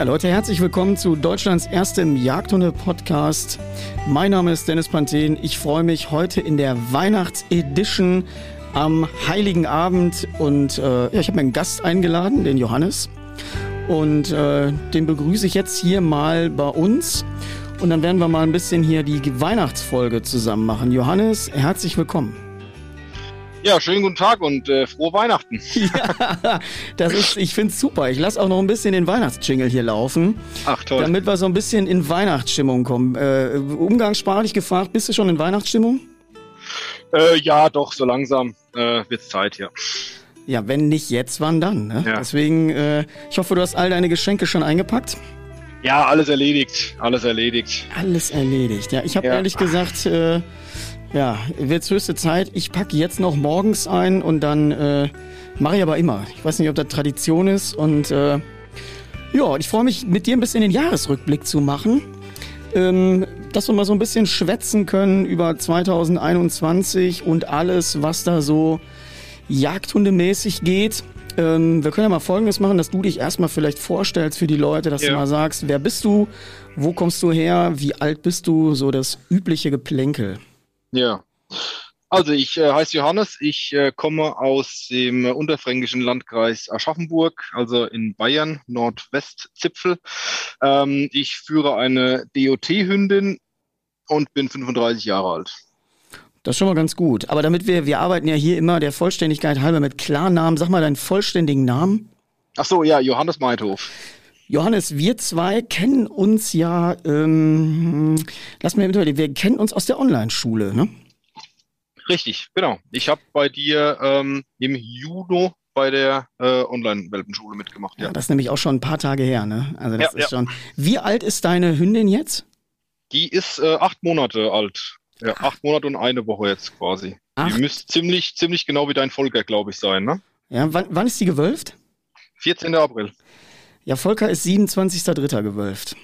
Ja, Leute, herzlich willkommen zu Deutschlands erstem Jagdhunde-Podcast. Mein Name ist Dennis Panthen. Ich freue mich heute in der Weihnachtsedition am Heiligen Abend und äh, ja, ich habe mir einen Gast eingeladen, den Johannes. Und äh, den begrüße ich jetzt hier mal bei uns. Und dann werden wir mal ein bisschen hier die Weihnachtsfolge zusammen machen. Johannes, herzlich willkommen. Ja, schönen guten Tag und äh, frohe Weihnachten. Ja, das ist, ich finde es super. Ich lasse auch noch ein bisschen den Weihnachtsjingle hier laufen. Ach toll. Damit wir so ein bisschen in Weihnachtsstimmung kommen. Äh, umgangssprachlich gefragt, bist du schon in Weihnachtsstimmung? Äh, ja, doch, so langsam äh, wird's Zeit, ja. Ja, wenn nicht jetzt, wann dann? Ne? Ja. Deswegen, äh, ich hoffe, du hast all deine Geschenke schon eingepackt. Ja, alles erledigt, alles erledigt. Alles erledigt. Ja, ich habe Ja. ehrlich gesagt, äh, ja, wird's höchste Zeit. Ich packe jetzt noch morgens ein und dann äh, mache ich aber immer. Ich weiß nicht, ob das Tradition ist und äh, ja, ich freue mich, mit dir ein bisschen den Jahresrückblick zu machen. Ähm, dass wir mal so ein bisschen schwätzen können über 2021 und alles, was da so jagdhundemäßig geht. Ähm, wir können ja mal Folgendes machen, dass du dich erstmal vielleicht vorstellst für die Leute, dass du Ja. mal sagst, wer bist du, wo kommst du her, wie alt bist du, so das übliche Geplänkel. Ja. Also ich äh, heiße Johannes, ich äh, komme aus dem äh, unterfränkischen Landkreis Aschaffenburg, also in Bayern, Nordwestzipfel. Ähm, ich führe eine DOT-Hündin und bin 35 Jahre alt. Das ist schon mal ganz gut. Aber damit wir, wir arbeiten ja hier immer der Vollständigkeit halber mit Klarnamen. Sag mal deinen vollständigen Namen. Ach so, ja, Johannes Meithof. Johannes, wir zwei kennen uns ja, ähm, lass mir überlegen, wir kennen uns aus der Online-Schule, ne? Richtig, genau. Ich habe bei dir ähm, im Juno bei der äh, Online-Welpenschule mitgemacht, Ja. ja. das ist nämlich auch schon ein paar Tage her, ne? Also das Ja, ist ja. schon. Wie alt ist deine Hündin jetzt? Die ist äh, acht Monate alt. Ja, acht Monate und eine Woche jetzt quasi. Acht? Die müsste ziemlich, ziemlich genau wie dein Volker, glaube ich, sein, ne? Ja, wann, wann ist sie gewölft? 14. April. Ja, Volker ist 27.03. gewölft.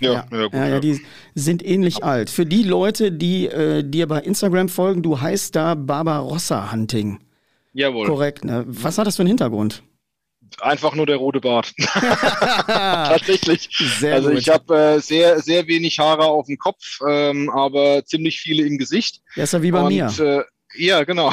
Ja, ja, ja, gut, ja, ja, die sind ähnlich alt. Für die Leute, die äh, dir bei Instagram folgen, du heißt da Barbarossa Hunting. Jawohl. Korrekt, ne? Was hat das für einen Hintergrund? Einfach nur der rote Bart. Tatsächlich. Sehr also gut. ich habe äh, sehr, sehr wenig Haare auf dem Kopf, ähm, aber ziemlich viele im Gesicht. Ja, ist ja wie bei und, mir. Äh, ja, genau.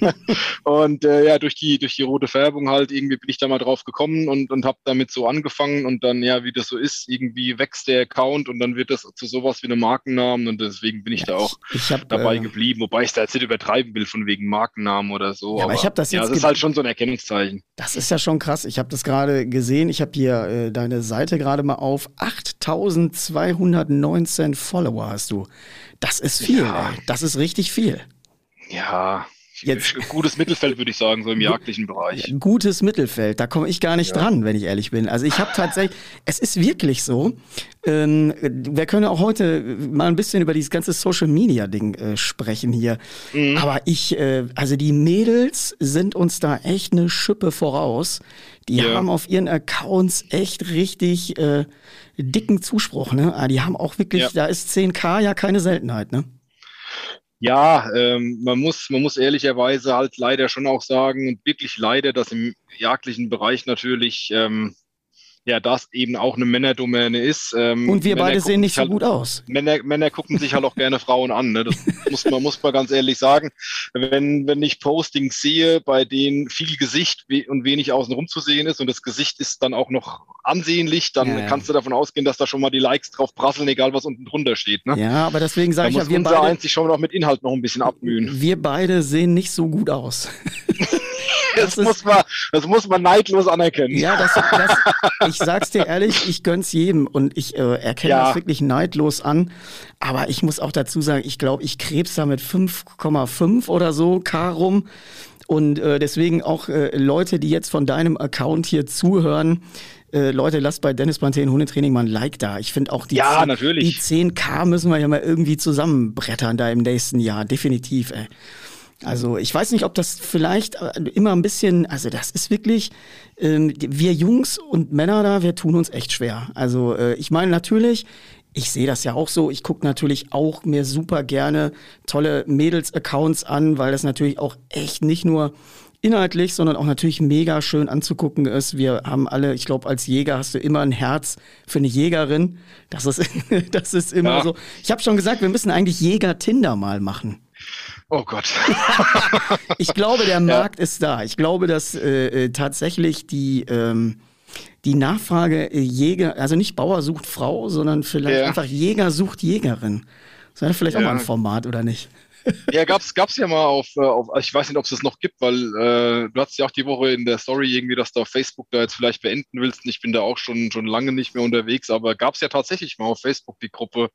und äh, ja, durch die, durch die rote Färbung halt, irgendwie bin ich da mal drauf gekommen und, und habe damit so angefangen und dann, ja, wie das so ist, irgendwie wächst der Account und dann wird das zu sowas wie einem Markennamen und deswegen bin ich da auch ich hab, dabei äh, geblieben, wobei ich da jetzt nicht übertreiben will von wegen Markennamen oder so. Ja, aber ich hab das ja, jetzt das ist halt schon so ein Erkennungszeichen. Das ist ja schon krass. Ich habe das gerade gesehen. Ich habe hier äh, deine Seite gerade mal auf. 8219 Follower hast du. Das ist viel, Ja. Das ist richtig viel. Ja, Jetzt- gutes Mittelfeld würde ich sagen, so im jagdlichen Bereich. Gutes Mittelfeld, da komme ich gar nicht Ja. dran, wenn ich ehrlich bin. Also ich habe tatsächlich, es ist wirklich so, ähm, wir können auch heute mal ein bisschen über dieses ganze Social Media Ding äh, sprechen hier. Mhm. Aber ich, äh, also die Mädels sind uns da echt eine Schippe voraus. Die Ja. haben auf ihren Accounts echt richtig äh, dicken Zuspruch, ne? Ah, Die haben auch wirklich, Ja. da ist 10k ja keine Seltenheit, ne? Ja, ähm, man muss, man muss ehrlicherweise halt leider schon auch sagen, und wirklich leider, dass im jagdlichen Bereich natürlich, ähm, ja, das eben auch eine Männerdomäne ist. Ähm, Und wir Männer beide sehen nicht so halt, gut aus. Männer, Männer gucken sich halt auch gerne Frauen an. Ne? Das muss man, muss man ganz ehrlich sagen. Wenn, wenn ich Postings sehe, bei denen viel Gesicht und wenig außenrum zu sehen ist und das Gesicht ist dann auch noch ansehnlich, dann Ja, kannst du davon ausgehen, dass da schon mal die Likes drauf prasseln, egal was unten drunter steht. Ne? Ja, aber deswegen sage ich ja, wir beide, eins sich schon noch mit Inhalt noch ein bisschen abmühen. wir beide sehen nicht so gut aus. Das, ist- muss man, das muss man neidlos anerkennen. Ja, das, das, ich sag's dir ehrlich, ich gönn's jedem und ich äh, erkenne Ja. das wirklich neidlos an. Aber ich muss auch dazu sagen, ich glaube, ich krebs da mit 5,5 oder so K rum. Und äh, deswegen auch äh, Leute, die jetzt von deinem Account hier zuhören, äh, Leute, lasst bei Dennis Panthen Hundetraining mal ein Like da. Ich finde auch die, Ja, 10, natürlich. die 10k müssen wir ja mal irgendwie zusammenbrettern da im nächsten Jahr. Definitiv, ey. Also ich weiß nicht, ob das vielleicht äh, immer ein bisschen, also das ist wirklich, ähm, wir Jungs und Männer da, wir tun uns echt schwer. Also äh, ich meine natürlich, ich sehe das ja auch so, ich gucke natürlich auch mir super gerne tolle Mädels-Accounts an, weil das natürlich auch echt nicht nur inhaltlich, sondern auch natürlich mega schön anzugucken ist. Wir haben alle, ich glaube, als Jäger hast du immer ein Herz für eine Jägerin. Das ist, das ist immer ja. so. Ich habe schon gesagt, wir müssen eigentlich Jäger-Tinder mal machen. Oh Gott. ich glaube, der Markt ja. ist da. Ich glaube, dass äh, äh, tatsächlich die, ähm, die Nachfrage äh, Jäger, also nicht Bauer sucht Frau, sondern vielleicht ja. einfach Jäger sucht Jägerin. Das wäre vielleicht ja. auch mal ein Format, oder nicht? Ja, gab's, gab's ja mal auf, äh, auf ich weiß nicht, ob es das noch gibt, weil äh, du hast ja auch die Woche in der Story irgendwie, dass du auf Facebook da jetzt vielleicht beenden willst. Ich bin da auch schon, schon lange nicht mehr unterwegs, aber gab's ja tatsächlich mal auf Facebook die Gruppe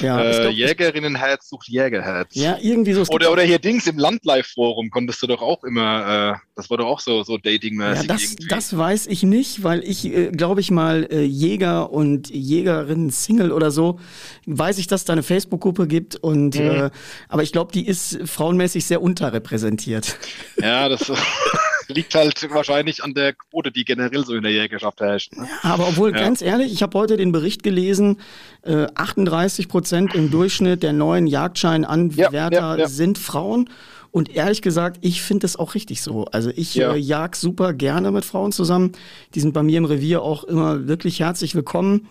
ja, äh, Jägerinnenherz sucht Jägerherz. Ja, irgendwie so. Oder, oder hier Dings im Landlife-Forum konntest du doch auch immer, äh, das war doch auch so, so datingmäßig. Ja, das, das weiß ich nicht, weil ich, äh, glaube ich mal, äh, Jäger und Jägerinnen Single oder so, weiß ich, dass es da eine Facebook-Gruppe gibt und mhm. äh, aber ich glaube, glaube, die ist frauenmäßig sehr unterrepräsentiert. Ja, das liegt halt wahrscheinlich an der Quote, die generell so in der Jägerschaft herrscht. Ne? Ja, aber obwohl, ja. ganz ehrlich, ich habe heute den Bericht gelesen, äh, 38 Prozent im Durchschnitt der neuen Jagdscheinanwärter ja, sind Frauen. Und ehrlich gesagt, ich finde das auch richtig so. Also ich ja. äh, jag super gerne mit Frauen zusammen. Die sind bei mir im Revier auch immer wirklich herzlich willkommen.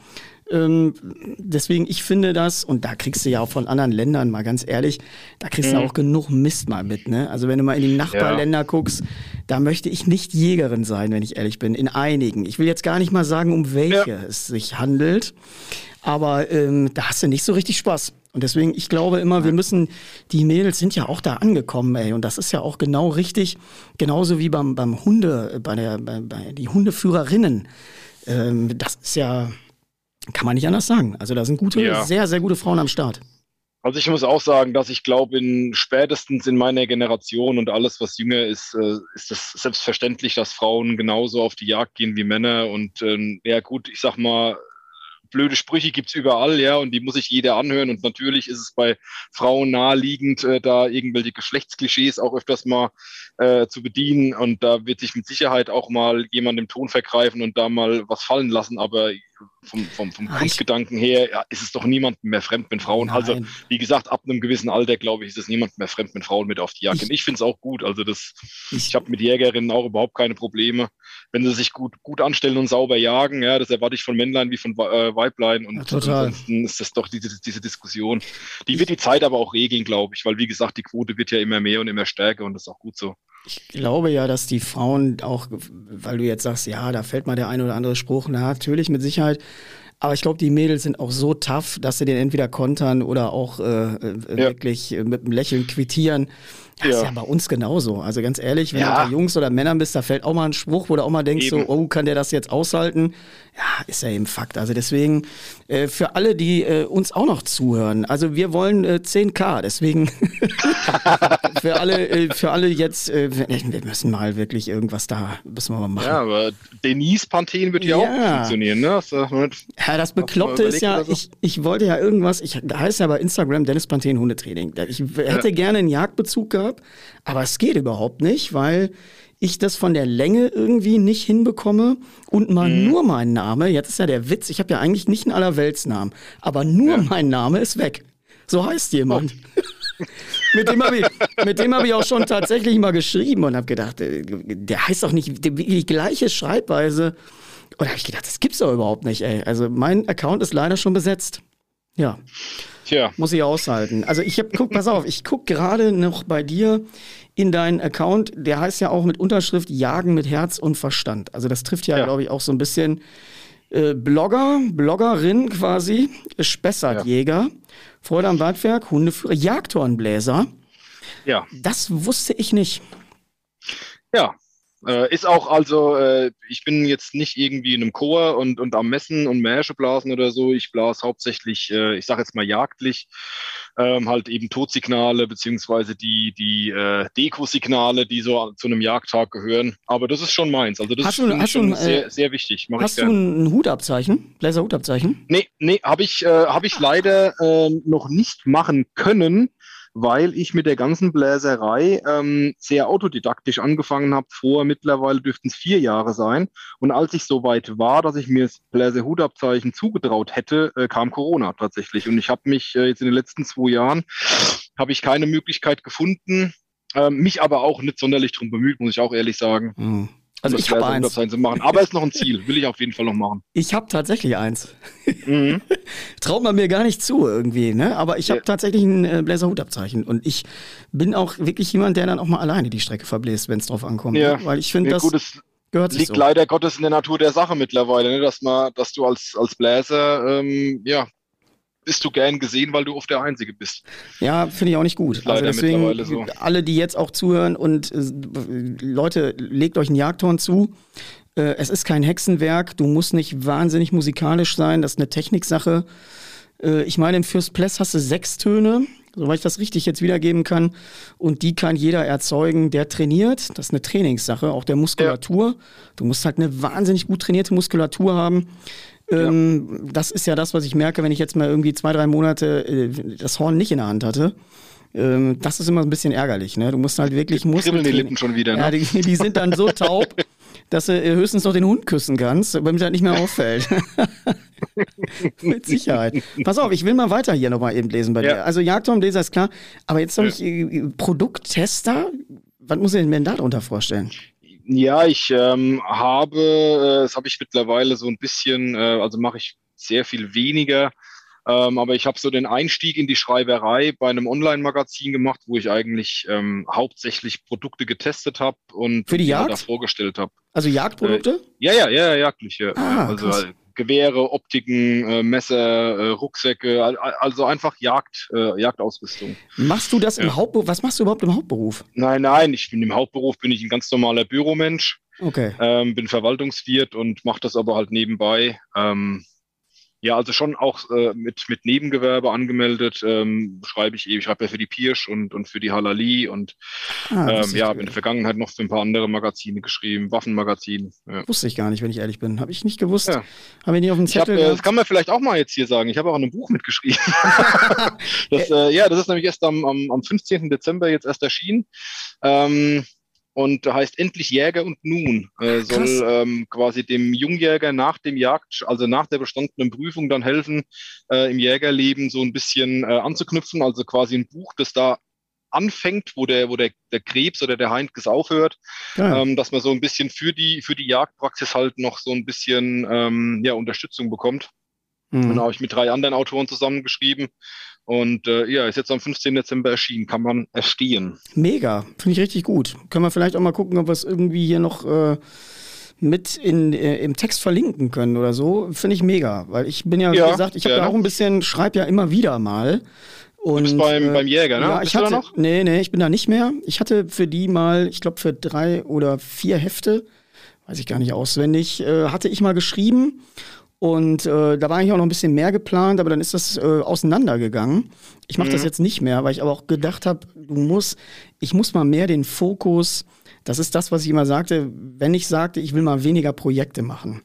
Ähm, deswegen, ich finde das, und da kriegst du ja auch von anderen Ländern, mal ganz ehrlich, da kriegst mhm. du auch genug Mist mal mit. Ne? Also wenn du mal in die Nachbarländer ja. guckst, da möchte ich nicht Jägerin sein, wenn ich ehrlich bin. In einigen. Ich will jetzt gar nicht mal sagen, um welche ja. es sich handelt. Aber ähm, da hast du nicht so richtig Spaß. Und deswegen, ich glaube immer, wir müssen, die Mädels sind ja auch da angekommen, ey. Und das ist ja auch genau richtig, genauso wie beim, beim Hunde, bei der, bei, bei die Hundeführerinnen. Ähm, das ist ja, kann man nicht anders sagen. Also da sind gute, ja. sehr, sehr gute Frauen am Start. Also ich muss auch sagen, dass ich glaube, in spätestens in meiner Generation und alles, was jünger ist, äh, ist es selbstverständlich, dass Frauen genauso auf die Jagd gehen wie Männer. Und ähm, ja gut, ich sag mal, blöde Sprüche gibt's überall, ja, und die muss sich jeder anhören. Und natürlich ist es bei Frauen naheliegend, äh, da irgendwelche Geschlechtsklischees auch öfters mal äh, zu bedienen. Und da wird sich mit Sicherheit auch mal jemand im Ton vergreifen und da mal was fallen lassen. Aber vom, vom, vom ah, Grundgedanken her ja, ist es doch niemandem mehr fremd mit Frauen. Also, Nein. Also, wie gesagt, ab einem gewissen Alter, glaube ich, ist es niemandem mehr fremd mit Frauen mit auf die Jagd. Ich, ich finde es auch gut. Also, das, ich, ich habe mit Jägerinnen auch überhaupt keine Probleme. Wenn sie sich gut, gut anstellen und sauber jagen, ja, das erwarte ich von Männlein wie von äh, Weiblein. Und ja, total. ansonsten ist das doch diese, diese Diskussion. Die wird die Zeit aber auch regeln, glaube ich, weil, wie gesagt, die Quote wird ja immer mehr und immer stärker und das ist auch gut so. Ich glaube ja, dass die Frauen auch, weil du jetzt sagst, ja, da fällt mal der ein oder andere Spruch, na, natürlich, mit Sicherheit. Aber ich glaube, die Mädels sind auch so tough, dass sie den entweder kontern oder auch äh, äh ja. wirklich mit einem Lächeln quittieren. Das ja. ist ja bei uns genauso. Also ganz ehrlich, wenn ja. du Jungs oder Männern bist, da fällt auch mal ein Spruch, wo du auch mal denkst, eben. so, oh, kann der das jetzt aushalten? Ja, ist ja eben Fakt. Also deswegen, äh, für alle, die äh, uns auch noch zuhören, also wir wollen äh, 10k, deswegen für alle, äh, für alle jetzt, äh, wir müssen mal wirklich irgendwas da, müssen wir mal machen. Ja, aber Denise Panthen wird ja, auch funktionieren, ne? Das, ja, das Bekloppte ist ja, so? ich, ich wollte ja irgendwas, ich heiße ja bei Instagram Dennis Panthen Hundetraining. Ich hätte ja. gerne einen Jagdbezug gehabt. Aber es geht überhaupt nicht, weil ich das von der Länge irgendwie nicht hinbekomme und mal mhm. nur mein Name, jetzt ist ja der Witz, ich habe ja eigentlich nicht einen Allerweltsnamen, aber nur ja. mein Name ist weg. So heißt jemand. Oh. mit dem habe ich, hab ich auch schon tatsächlich mal geschrieben und habe gedacht, äh, der heißt doch nicht die, die gleiche Schreibweise. Und da habe ich gedacht, das gibt's doch überhaupt nicht, ey. Also mein Account ist leider schon besetzt. Ja. Tja. Muss ich aushalten. Also ich habe, guck, pass auf, ich guck gerade noch bei dir in deinen Account. Der heißt ja auch mit Unterschrift Jagen mit Herz und Verstand. Also das trifft ja, ja. glaube ich, auch so ein bisschen äh, Blogger, Bloggerin quasi, Spessartjäger, ja. Freude am Waldwerk, Hundeführer, Jagdhornbläser. Ja. Das wusste ich nicht. Ja, äh, ist auch also, äh, ich bin jetzt nicht irgendwie in einem Chor und, und am Messen und Märsche blasen oder so. Ich blase hauptsächlich, äh, ich sage jetzt mal jagdlich, ähm, halt eben Todsignale beziehungsweise die, die äh, Dekosignale, die so zu einem Jagdtag gehören. Aber das ist schon meins. Also das hast ist du, hast schon du, sehr, äh, sehr wichtig. Mach hast du ein Hutabzeichen? Bläser-Hutabzeichen? Nee, nee, habe ich, äh, hab ich leider äh, noch nicht machen können weil ich mit der ganzen Bläserei ähm, sehr autodidaktisch angefangen habe. Vor mittlerweile dürften es vier Jahre sein. Und als ich so weit war, dass ich mir das Bläserhutabzeichen zugetraut hätte, äh, kam Corona tatsächlich. Und ich habe mich äh, jetzt in den letzten zwei Jahren habe ich keine Möglichkeit gefunden, Ähm, mich aber auch nicht sonderlich drum bemüht, muss ich auch ehrlich sagen. Mhm. Also ich habe eins. Zu machen. Aber ist noch ein Ziel, will ich auf jeden Fall noch machen. Ich habe tatsächlich eins. Mhm. Traut man mir gar nicht zu irgendwie, ne? Aber ich habe ja. tatsächlich ein äh, Bläserhutabzeichen und ich bin auch wirklich jemand, der dann auch mal alleine die Strecke verbläst, wenn es drauf ankommt. Ja. Ne? Weil ich finde, ja, das gehört liegt so. leider Gottes in der Natur der Sache mittlerweile, ne? dass man, dass du als als Bläser ähm, ja bist du gern gesehen, weil du oft der Einzige bist. Ja, finde ich auch nicht gut. Also deswegen, so. alle, die jetzt auch zuhören und äh, Leute, legt euch einen Jagdhorn zu. Äh, es ist kein Hexenwerk, du musst nicht wahnsinnig musikalisch sein, das ist eine Techniksache. Äh, ich meine, im First Pless hast du sechs Töne, soweit ich das richtig jetzt wiedergeben kann. Und die kann jeder erzeugen, der trainiert. Das ist eine Trainingssache, auch der Muskulatur. Ja. Du musst halt eine wahnsinnig gut trainierte Muskulatur haben. Ähm, ja. Das ist ja das, was ich merke, wenn ich jetzt mal irgendwie zwei, drei Monate äh, das Horn nicht in der Hand hatte. Ähm, das ist immer ein bisschen ärgerlich. Ne? Du musst halt wirklich Muskeln. die Lippen schon wieder. Ne? Ja, die, die sind dann so taub, dass du höchstens noch den Hund küssen kannst, damit er nicht mehr auffällt. Mit Sicherheit. Pass auf, ich will mal weiter hier nochmal eben lesen bei ja. dir. Also Jagdhornbläser ist klar, aber jetzt habe ja. ich äh, Produkttester. Was muss ich denn darunter vorstellen? Ja, ich ähm, habe, äh, das habe ich mittlerweile so ein bisschen, äh, also mache ich sehr viel weniger, ähm, aber ich habe so den Einstieg in die Schreiberei bei einem Online-Magazin gemacht, wo ich eigentlich ähm, hauptsächlich Produkte getestet habe und Für die Jagd? da vorgestellt habe. Also Jagdprodukte? Äh, ja, ja, ja, jagdliche. Ah, also krass. Gewehre, Optiken, äh, Messer, äh, Rucksäcke, also einfach Jagd, äh, Jagdausrüstung. Machst du das ja. im Hauptberuf? Was machst du überhaupt im Hauptberuf? Nein, nein, ich bin im Hauptberuf bin ich ein ganz normaler Büromensch. Okay. Ähm, bin Verwaltungswirt und mache das aber halt nebenbei. Ähm, ja, also schon auch äh, mit, mit Nebengewerbe angemeldet. Ähm, schreibe ich eben, ich schreibe ja für die Pirsch und, und für die Halali und ah, ähm, ja, habe in der Vergangenheit noch für ein paar andere Magazine geschrieben, Waffenmagazin. Ja. Wusste ich gar nicht, wenn ich ehrlich bin. Habe ich nicht gewusst. Ja. Habe ich nicht auf dem Zettel. Ich hab, äh, das kann man vielleicht auch mal jetzt hier sagen. Ich habe auch an einem Buch mitgeschrieben. das, äh, ja, das ist nämlich erst am, am, am 15. Dezember jetzt erst erschienen. Ähm, und heißt endlich Jäger und Nun. Äh, soll ähm, quasi dem Jungjäger nach dem Jagd, also nach der bestandenen Prüfung dann helfen, äh, im Jägerleben so ein bisschen äh, anzuknüpfen. Also quasi ein Buch, das da anfängt, wo der, wo der, der Krebs oder der Heinz aufhört, ja. ähm, dass man so ein bisschen für die, für die Jagdpraxis halt noch so ein bisschen ähm, ja, Unterstützung bekommt. Mhm. Und da habe ich mit drei anderen Autoren zusammengeschrieben. Und äh, ja, ist jetzt am 15. Dezember erschienen, kann man erstehen. Mega, finde ich richtig gut. Können wir vielleicht auch mal gucken, ob wir es irgendwie hier noch äh, mit in, äh, im Text verlinken können oder so. Finde ich mega, weil ich bin ja, wie ja, gesagt, ich habe ja auch ein bisschen, schreibe ja immer wieder mal. Und, du bist beim, äh, beim Jäger, ne? Ja, ich hatte, noch? Nee, nee, ich bin da nicht mehr. Ich hatte für die mal, ich glaube für drei oder vier Hefte, weiß ich gar nicht auswendig, äh, hatte ich mal geschrieben und äh, da war eigentlich auch noch ein bisschen mehr geplant, aber dann ist das äh, auseinandergegangen. Ich mache mhm. das jetzt nicht mehr, weil ich aber auch gedacht habe, du musst, ich muss mal mehr den Fokus, das ist das, was ich immer sagte, wenn ich sagte, ich will mal weniger Projekte machen.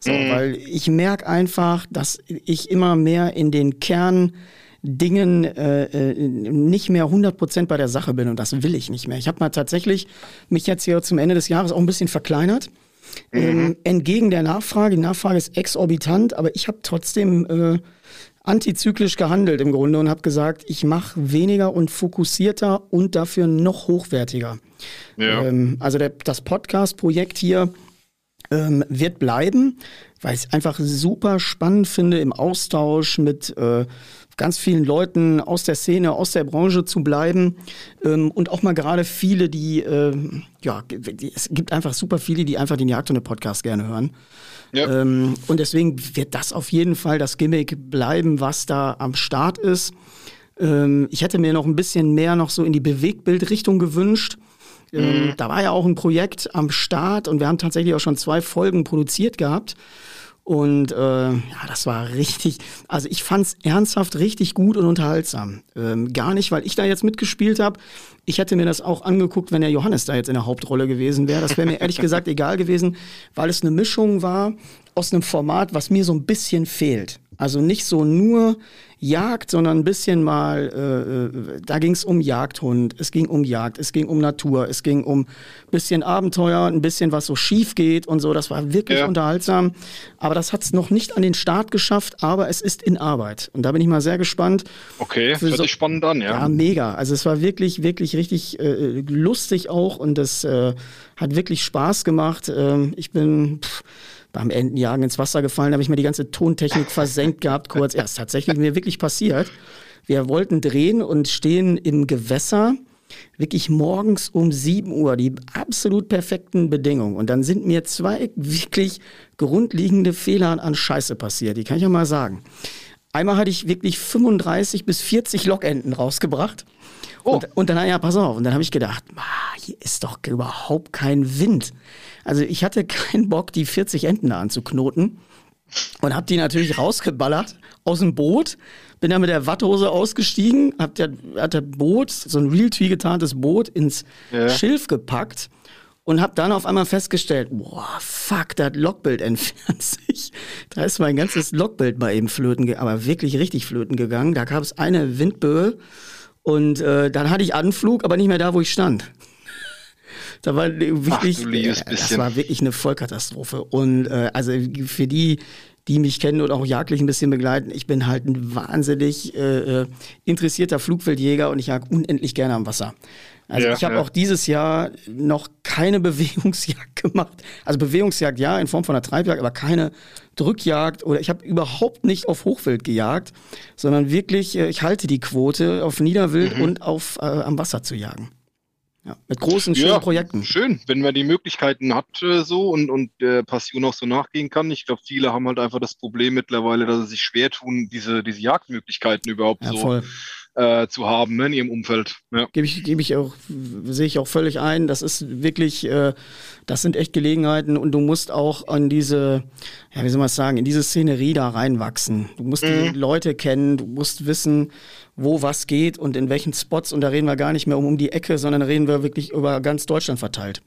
So, mhm. weil ich merke einfach, dass ich immer mehr in den Kern Dingen äh, äh nicht mehr 100% bei der Sache bin und das will ich nicht mehr. Ich habe mal tatsächlich mich jetzt hier zum Ende des Jahres auch ein bisschen verkleinert ähm, mhm. entgegen der Nachfrage. Die Nachfrage ist exorbitant, aber ich habe trotzdem äh, antizyklisch gehandelt im Grunde und habe gesagt, ich mache weniger und fokussierter und dafür noch hochwertiger. Ja. Ähm, also der, das Podcast-Projekt hier ähm, wird bleiben, weil ich es einfach super spannend finde im Austausch mit äh, ganz vielen Leuten aus der Szene, aus der Branche zu bleiben ähm, und auch mal gerade viele, die, äh, ja, es gibt einfach super viele, die einfach den Jagdhunde-Podcast gerne hören. Ja. Ähm, und deswegen wird das auf jeden Fall das Gimmick bleiben, was da am Start ist. Ähm, ich hätte mir noch ein bisschen mehr noch so in die Bewegbildrichtung gewünscht. Ähm, mhm. Da war ja auch ein Projekt am Start und wir haben tatsächlich auch schon zwei Folgen produziert gehabt. Und äh, ja, das war richtig, also ich fand's ernsthaft richtig gut und unterhaltsam. Ähm, gar nicht, weil ich da jetzt mitgespielt habe. Ich hätte mir das auch angeguckt, wenn der Johannes da jetzt in der Hauptrolle gewesen wäre. Das wäre mir ehrlich gesagt egal gewesen, weil es eine Mischung war aus einem Format, was mir so ein bisschen fehlt. Also nicht so nur Jagd, sondern ein bisschen mal, äh, äh da ging es um Jagdhund, es ging um Jagd, es ging um Natur, es ging um ein bisschen Abenteuer, ein bisschen was so schief geht und so. Das war wirklich ja. unterhaltsam. Aber das hat es noch nicht an den Start geschafft, aber es ist in Arbeit. Und da bin ich mal sehr gespannt. Okay, hört so, sich spannend an, ja. Ja, mega. Also es war wirklich, wirklich richtig äh, lustig auch und es äh, hat wirklich Spaß gemacht. Ähm, ich bin. Pff, beim Entenjagen ins Wasser gefallen, habe ich mir die ganze Tontechnik versenkt gehabt, kurz. Ja, ist tatsächlich mir wirklich passiert. Wir wollten drehen und stehen im Gewässer, wirklich morgens um 7 Uhr, die absolut perfekten Bedingungen. Und dann sind mir zwei wirklich grundlegende Fehler an Scheiße passiert, die kann ich ja mal sagen. Einmal hatte ich wirklich 35 bis 40 Lockenden rausgebracht. Oh. Und, und dann, ja, pass auf, und dann habe ich gedacht, hier ist doch überhaupt kein Wind. Also ich hatte keinen Bock, die 40 Enten da anzuknoten und habe die natürlich rausgeballert aus dem Boot. Bin dann mit der Watthose ausgestiegen, hab der, hat der Boot, so ein Realtree getarntes Boot, ins ja. Schilf gepackt und habe dann auf einmal festgestellt, boah, fuck, das Logbild entfernt sich. Da ist mein ganzes Logbild mal eben flöten, aber wirklich richtig flöten gegangen. Da gab es eine Windböe und äh, dann hatte ich Anflug, aber nicht mehr da, wo ich stand. Da war wirklich, Ach, äh, das war wirklich eine Vollkatastrophe. Und äh, also für die, die mich kennen und auch jagdlich ein bisschen begleiten, ich bin halt ein wahnsinnig äh, äh interessierter Flugwildjäger und ich jag unendlich gerne am Wasser. Also ja, ich habe ja. auch dieses Jahr noch keine Bewegungsjagd gemacht. Also Bewegungsjagd ja in Form von einer Treibjagd, aber keine Drückjagd oder ich habe überhaupt nicht auf Hochwild gejagt, sondern wirklich, äh, ich halte die Quote auf Niederwild mhm. und auf äh, am Wasser zu jagen. Ja, mit großen, schönen ja, Projekten. Schön, wenn man die Möglichkeiten hat äh, so und, und der Passion auch so nachgehen kann. Ich glaube, viele haben halt einfach das Problem mittlerweile, dass sie sich schwer tun, diese, diese Jagdmöglichkeiten überhaupt ja, so voll äh, zu haben ne, in ihrem Umfeld. Ja. Gebe ich, gebe ich auch, sehe ich auch völlig ein. Das ist wirklich, äh, das sind echt Gelegenheiten und du musst auch an diese, ja, wie soll man es sagen, in diese Szenerie da reinwachsen. Du musst mhm. die Leute kennen, du musst wissen, wo was geht und in welchen Spots. Und da reden wir gar nicht mehr um, um die Ecke, sondern reden wir wirklich über ganz Deutschland verteilt.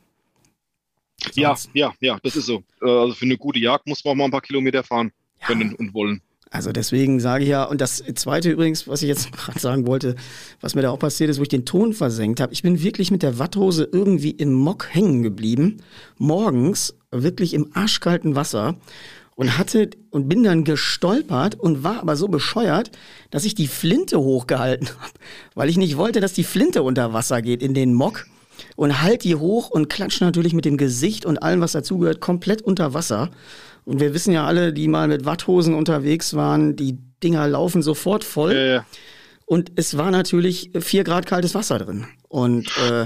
Sonst. Ja, ja, ja, das ist so. Äh, also für eine gute Jagd muss man auch mal ein paar Kilometer fahren können ja. und wollen. Also deswegen sage ich ja, und das zweite übrigens, was ich jetzt gerade sagen wollte, was mir da auch passiert ist, wo ich den Ton versenkt habe, ich bin wirklich mit der Watthose irgendwie im Mock hängen geblieben, morgens wirklich im arschkalten Wasser und hatte und bin dann gestolpert und war aber so bescheuert, dass ich die Flinte hochgehalten habe, weil ich nicht wollte, dass die Flinte unter Wasser geht in den Mock und halt die hoch und klatsche natürlich mit dem Gesicht und allem, was dazugehört, komplett unter Wasser. Und wir wissen ja alle, die mal mit Watthosen unterwegs waren, die Dinger laufen sofort voll. Ja. Und es war natürlich vier Grad kaltes Wasser drin. Und äh,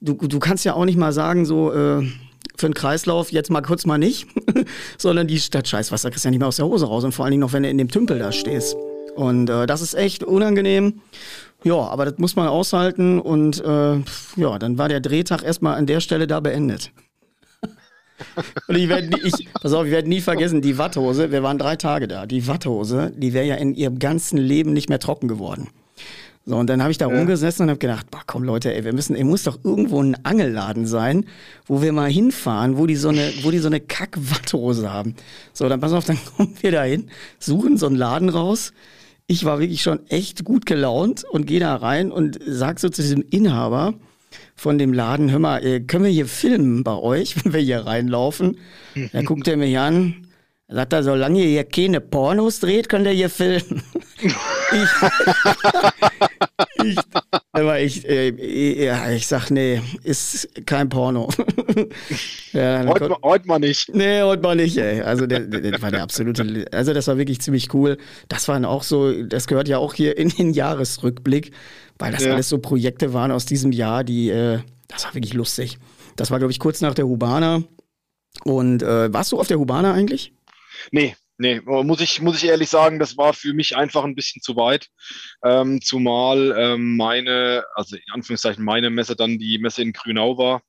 du, du kannst ja auch nicht mal sagen, so äh, für einen Kreislauf jetzt mal kurz mal nicht, sondern die Stadt Scheißwasser kriegst du ja nicht mehr aus der Hose raus. Und vor allen Dingen noch, wenn du in dem Tümpel da stehst. Und äh, das ist echt unangenehm. Ja, aber das muss man aushalten. Und äh, ja, dann war der Drehtag erstmal an der Stelle da beendet. Und ich werde nie, ich, pass auf, ich werde nie vergessen, die Watthose, wir waren drei Tage da, die Watthose, die wäre ja in ihrem ganzen Leben nicht mehr trocken geworden. So, und dann habe ich da ja. rumgesessen und habe gedacht, boah, komm Leute, ey, wir müssen, ey, muss doch irgendwo ein Angelladen sein, wo wir mal hinfahren, wo die so eine, wo die so eine Kack-Watthose haben. So, dann pass auf, dann kommen wir da hin, suchen so einen Laden raus. Ich war wirklich schon echt gut gelaunt und gehe da rein und sag so zu diesem Inhaber, von dem Laden, hör mal, äh, können wir hier filmen bei euch, wenn wir hier reinlaufen? Da guckt er mich an, sagt er, solange ihr hier keine Pornos dreht, könnt ihr hier filmen. ich, ich, aber ich, äh, ja, ich sag, nee, ist kein Porno. ja, heute, kommt, heute mal nicht. Nee, heute mal nicht, ey. Also der, der war der absolute, also das war wirklich ziemlich cool. Das waren auch so, das gehört ja auch hier in den Jahresrückblick weil das ja. alles so Projekte waren aus diesem Jahr, die, äh, das war wirklich lustig. Das war, glaube ich, kurz nach der Hubana. Und äh, warst du auf der Hubana eigentlich? Nee, nee, muss ich, muss ich ehrlich sagen, das war für mich einfach ein bisschen zu weit. Ähm, zumal ähm, meine, also in Anführungszeichen meine Messe dann die Messe in Grünau war.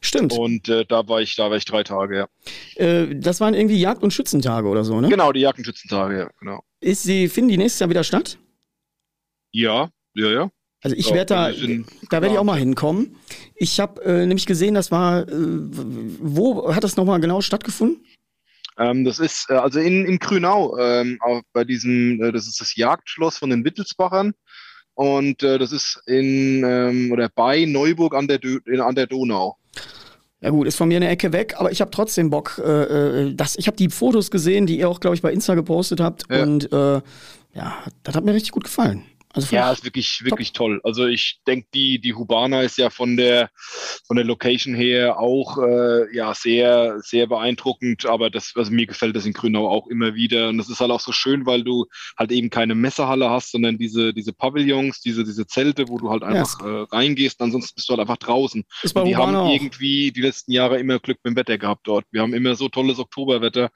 Stimmt. Und äh, da war ich, da war ich drei Tage, ja. Äh, das waren irgendwie Jagd- und Schützentage oder so, ne? Genau, die Jagd- und Schützentage, ja, genau. Ist sie, finden die nächstes Jahr wieder statt? Ja, ja, ja. Also ich werde da, da werde ich auch mal hinkommen. Ich habe äh, nämlich gesehen, das war, äh, wo hat das nochmal genau stattgefunden? Ähm, das ist äh, also in, in Grünau, ähm, auch bei diesem, äh, das ist das Jagdschloss von den Wittelsbachern. Und äh, das ist in ähm, oder bei Neuburg an der, in, an der Donau. Ja gut, ist von mir eine Ecke weg, aber ich habe trotzdem Bock. Äh, äh das, ich habe die Fotos gesehen, die ihr auch, glaube ich, bei Insta gepostet habt. Ja. Und äh, ja, das hat mir richtig gut gefallen. Also ja, ist wirklich, wirklich top. toll. Also ich denke, die, die Hubana ist ja von der, von der Location her auch äh, ja, sehr, sehr beeindruckend, aber das, also mir gefällt das in Grünau auch immer wieder. Und das ist halt auch so schön, weil du halt eben keine Messerhalle hast, sondern diese, diese Pavillons, diese, diese Zelte, wo du halt einfach ja. äh, reingehst, ansonsten bist du halt einfach draußen. Ist bei Und die Hubana haben auch. irgendwie die letzten Jahre immer Glück mit dem Wetter gehabt dort. Wir haben immer so tolles Oktoberwetter.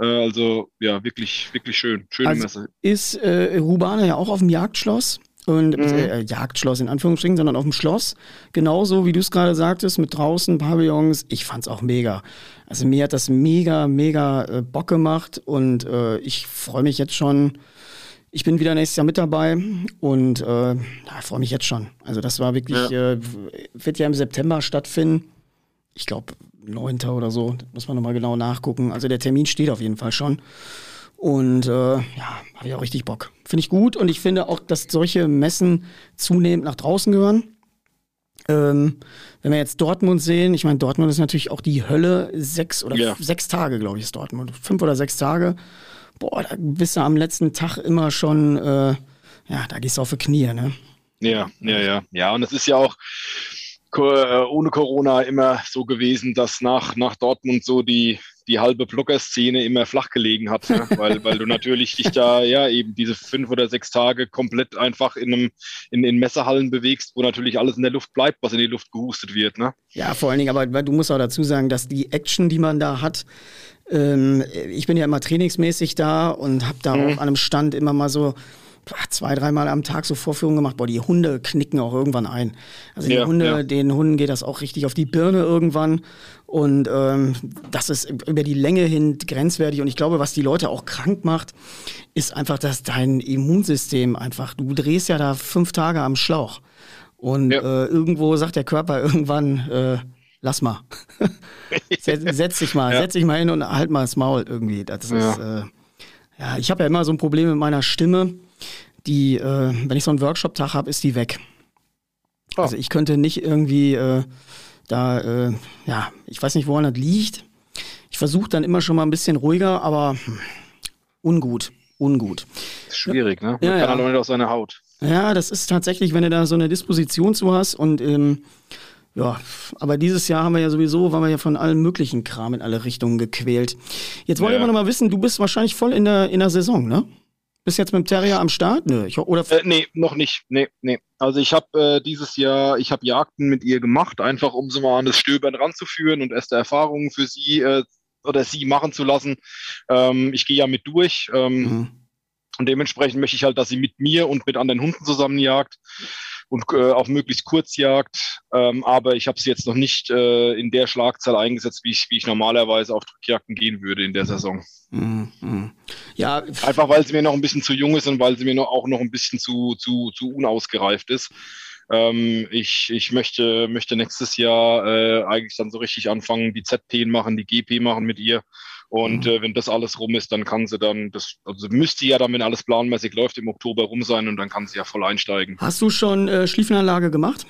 Äh, also ja, wirklich, wirklich schön. Schöne also Messe. Ist äh, Rubana ja auch auf dem Jagdschloss? Und mhm. äh, Jagdschloss in Anführungsstrichen, sondern auf dem Schloss. Genauso wie du es gerade sagtest, mit draußen Pavillons. Ich fand's auch mega. Also mir hat das mega, mega äh, Bock gemacht und äh, ich freue mich jetzt schon. Ich bin wieder nächstes Jahr mit dabei und äh, freue mich jetzt schon. Also das war wirklich, ja. Äh, wird ja im September stattfinden. Ich glaube, 9. oder so. Muss man nochmal genau nachgucken. Also der Termin steht auf jeden Fall schon. Und äh, ja, habe ich auch richtig Bock. Finde ich gut und ich finde auch, dass solche Messen zunehmend nach draußen gehören. Ähm, wenn wir jetzt Dortmund sehen, ich meine, Dortmund ist natürlich auch die Hölle. Sechs oder ja. sechs Tage, glaube ich, ist Dortmund. Fünf oder sechs Tage. Boah, da bist du am letzten Tag immer schon, äh, ja, da gehst du auf die Knie, ne? Ja, ja, ja. Ja, und es ist ja auch, ohne Corona immer so gewesen, dass nach, nach Dortmund so die, die halbe Blogger-Szene immer flach gelegen hat, ne? weil, weil du natürlich dich da ja eben diese fünf oder sechs Tage komplett einfach in einem in, in Messerhallen bewegst, wo natürlich alles in der Luft bleibt, was in die Luft gehustet wird. Ne? Ja, vor allen Dingen, aber du musst auch dazu sagen, dass die Action, die man da hat, ähm, ich bin ja immer trainingsmäßig da und habe da mhm. auch an einem Stand immer mal so zwei, dreimal am Tag so Vorführungen gemacht. Boah, die Hunde knicken auch irgendwann ein. Also die ja, Hunde, ja. den Hunden geht das auch richtig auf die Birne irgendwann. Und ähm, das ist über die Länge hin grenzwertig. Und ich glaube, was die Leute auch krank macht, ist einfach, dass dein Immunsystem einfach, du drehst ja da fünf Tage am Schlauch. Und ja. äh, irgendwo sagt der Körper irgendwann, äh, lass mal. setz, setz, dich mal, setz dich mal hin und halt mal das Maul irgendwie. Das ist, äh, ja, ich habe ja immer so ein Problem mit meiner Stimme die, äh, wenn ich so einen Workshop-Tag habe, ist die weg. Oh. Also ich könnte nicht irgendwie äh, da, äh, ja, ich weiß nicht, woran das liegt. Ich versuche dann immer schon mal ein bisschen ruhiger, aber hm, ungut, ungut. schwierig, ne? Man ja, kann ja. halt nicht aus seiner Haut. Ja, das ist tatsächlich, wenn du da so eine Disposition zu hast und ähm, ja, aber dieses Jahr haben wir ja sowieso, waren wir ja von allem möglichen Kram in alle Richtungen gequält. Jetzt wollen ja. wir noch mal wissen, du bist wahrscheinlich voll in der, in der Saison, ne? Bist jetzt mit dem Terrier am Start? Nö, ich, oder äh, nee, noch nicht. Nee, nee. Also ich habe äh, dieses Jahr, ich habe Jagden mit ihr gemacht, einfach um sie mal an das Stöbern ranzuführen und erste Erfahrungen für sie äh, oder sie machen zu lassen. Ähm, ich gehe ja mit durch. Ähm, mhm. Und dementsprechend möchte ich halt, dass sie mit mir und mit anderen Hunden zusammen jagt und äh, auch möglichst kurz jagt. Ähm, aber ich habe sie jetzt noch nicht äh, in der Schlagzahl eingesetzt, wie ich, wie ich normalerweise auf Drückjagden gehen würde in der Saison. Mhm. Ja. Einfach weil sie mir noch ein bisschen zu jung ist und weil sie mir noch, auch noch ein bisschen zu, zu, zu unausgereift ist. Ähm, ich, ich möchte, möchte nächstes Jahr äh, eigentlich dann so richtig anfangen, die ZP machen, die GP machen mit ihr. Und mhm. äh, wenn das alles rum ist, dann kann sie dann, das, also müsste ja dann, wenn alles planmäßig läuft, im Oktober rum sein und dann kann sie ja voll einsteigen. Hast du schon äh, Schliefenanlage gemacht?